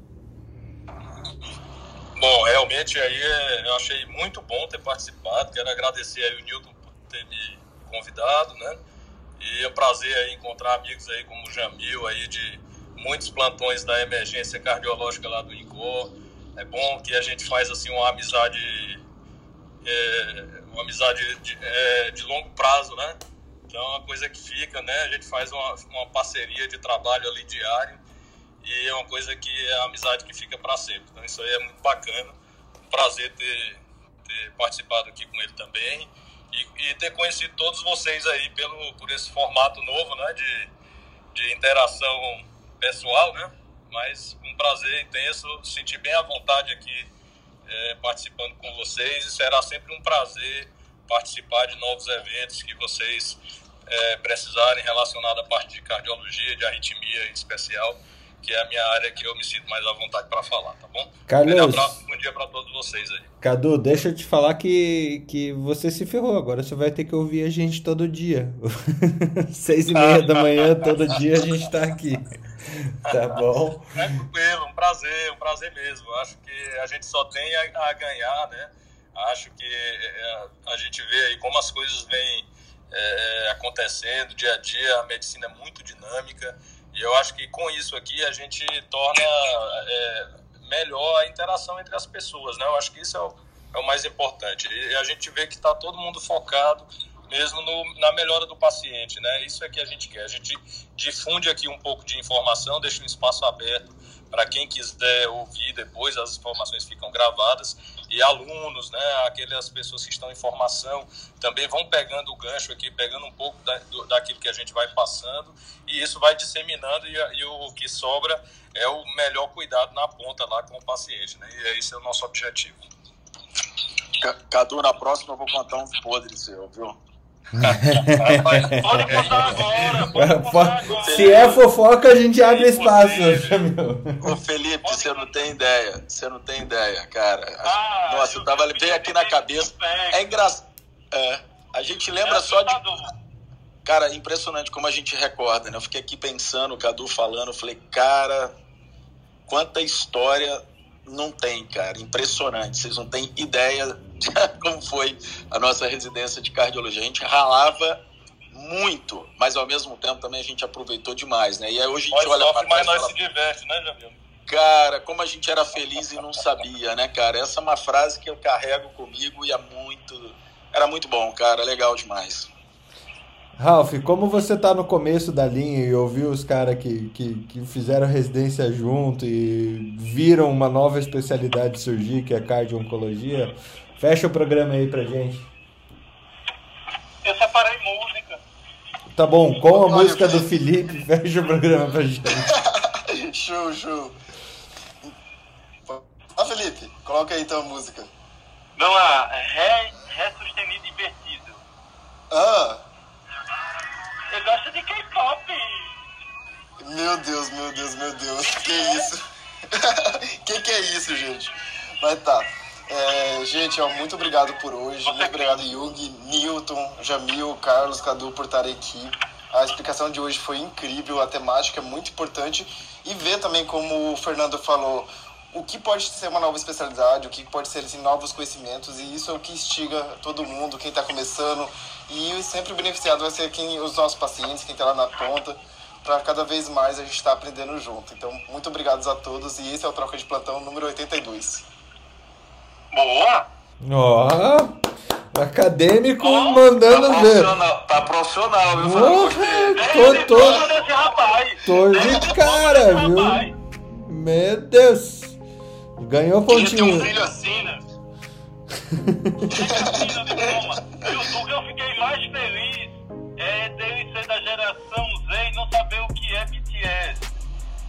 Bom, realmente aí é, eu achei muito bom ter participado. Quero agradecer aí o Newton por ter me convidado, né? E é um prazer aí encontrar amigos aí como o Jamil aí de muitos plantões da emergência cardiológica lá do INCOR. É bom que a gente faz assim uma amizade é, uma amizade de, é, de longo prazo, né? Então é uma coisa que fica, né? A gente faz uma, uma parceria de trabalho ali diário e é uma coisa que é a amizade que fica para sempre. Então isso aí é muito bacana. Um prazer ter, ter participado aqui com ele também e, e, ter conhecido todos vocês aí pelo, por esse formato novo, né? De, de interação pessoal, né? Mas um prazer intenso, sentir bem à vontade aqui é, participando com vocês e será sempre um prazer participar de novos eventos que vocês é, precisarem relacionado à parte de cardiologia, de arritmia em especial, que é a minha área que eu me sinto mais à vontade para falar, tá bom? Carlos, um abraço, bom dia para todos vocês aí. Cadu, deixa eu te falar que, que você se ferrou. Agora você vai ter que ouvir a gente todo dia. Seis e meia da manhã, todo dia a gente tá aqui. Tá bom? Tranquilo, um prazer, um prazer mesmo. Acho que a gente só tem a, a ganhar, né? Acho que é, a gente vê aí como as coisas vêm é, acontecendo dia a dia, a medicina é muito dinâmica e eu acho que com isso aqui a gente torna é, melhor a interação entre as pessoas, né? Eu acho que isso é o, é o mais importante. E a gente vê que está todo mundo focado mesmo no, na melhora do paciente, né? Isso é que a gente quer. A gente difunde aqui um pouco de informação, deixa um espaço aberto para quem quiser ouvir depois, as informações ficam gravadas e alunos, né, aquelas pessoas que estão em formação, também vão pegando o gancho aqui, pegando um pouco da, do, daquilo que a gente vai passando e isso vai disseminando e, e, o que sobra é o melhor cuidado na ponta lá com o paciente, né, e esse é o nosso objetivo. Cadu, na próxima eu vou contar uns podres seu, viu? Pode contar agora, pode contar agora. Se é fofoca, a gente abre espaço. Ô Felipe, você não tem ideia. Você não tem ideia, cara. Ah, Nossa, eu tava veio aqui na cabeça. É engraçado. É, a gente lembra é só de. Cara, impressionante como a gente recorda, né? Eu fiquei aqui pensando, o Cadu falando, eu falei, cara, quanta história não tem, cara. Impressionante. Vocês não têm ideia de como foi a nossa residência de cardiologia. A gente ralava muito, mas ao mesmo tempo também a gente aproveitou demais, né? E aí hoje a gente nós olha para trás. Mas nós fala, se diverte, né, Jamil? Cara, como a gente era feliz e não sabia, né, cara? Essa é uma frase que eu carrego comigo e é muito. Era muito bom, cara. Legal demais. Ralph, como você tá no começo da linha e ouviu os caras que, que, que, fizeram residência junto e viram uma nova especialidade surgir, que é cardio-oncologia, fecha o programa aí pra gente. Eu separei música. Tá bom, com a música do Felipe, fecha o programa pra gente. show, show. Ah, Felipe, coloca aí então a música. Vamos lá, Ré, Ré sustenido invertido. Ah! Eu gosto de K-pop. Meu Deus, meu Deus, meu Deus. Que isso? que que é isso, gente? Mas tá. É, gente, ó, muito obrigado por hoje. Muito obrigado, Yugi, Newton, Jamil, Carlos, Cadu, por estarem aqui. A explicação de hoje foi incrível, a temática é muito importante. E ver também, como o Fernando falou, o que pode ser uma nova especialidade, o que pode ser assim, novos conhecimentos, e isso é o que instiga todo mundo, quem está começando, e sempre beneficiado vai ser quem, os nossos pacientes, quem está lá na ponta, para cada vez mais a gente estar tá aprendendo junto. Então, muito obrigado a todos, e esse é o Troca de Plantão número 82. Boa! Ó! Oh, acadêmico oh, mandando tá ver. Tá profissional, viu? Oh, tô, tô, tô de cara, viu? Meu Deus! Ganhou pontinho. Tem um brilho assim, né? o que eu fiquei mais feliz é dele ser da geração Z e não saber o que é BTS.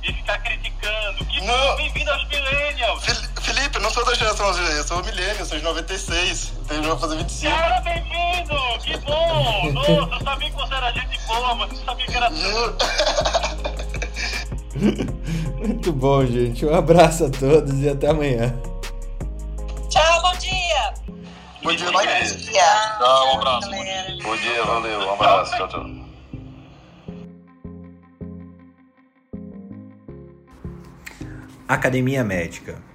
E ficar criticando. Que bem-vindo aos millennials. Felipe, não sou da geração Z, eu sou millennial, sou de 96. Então eu vou fazer 25. Cara, bem-vindo! Que bom! Nossa, eu sabia que você era gente boa, mas não sabia que era Muito bom, gente. Um abraço a todos e até amanhã. Tchau, bom dia. Bom dia, bom dia. Tchau, um abraço. Bom dia, valeu. Um abraço. Tchau, tchau. Academia Médica.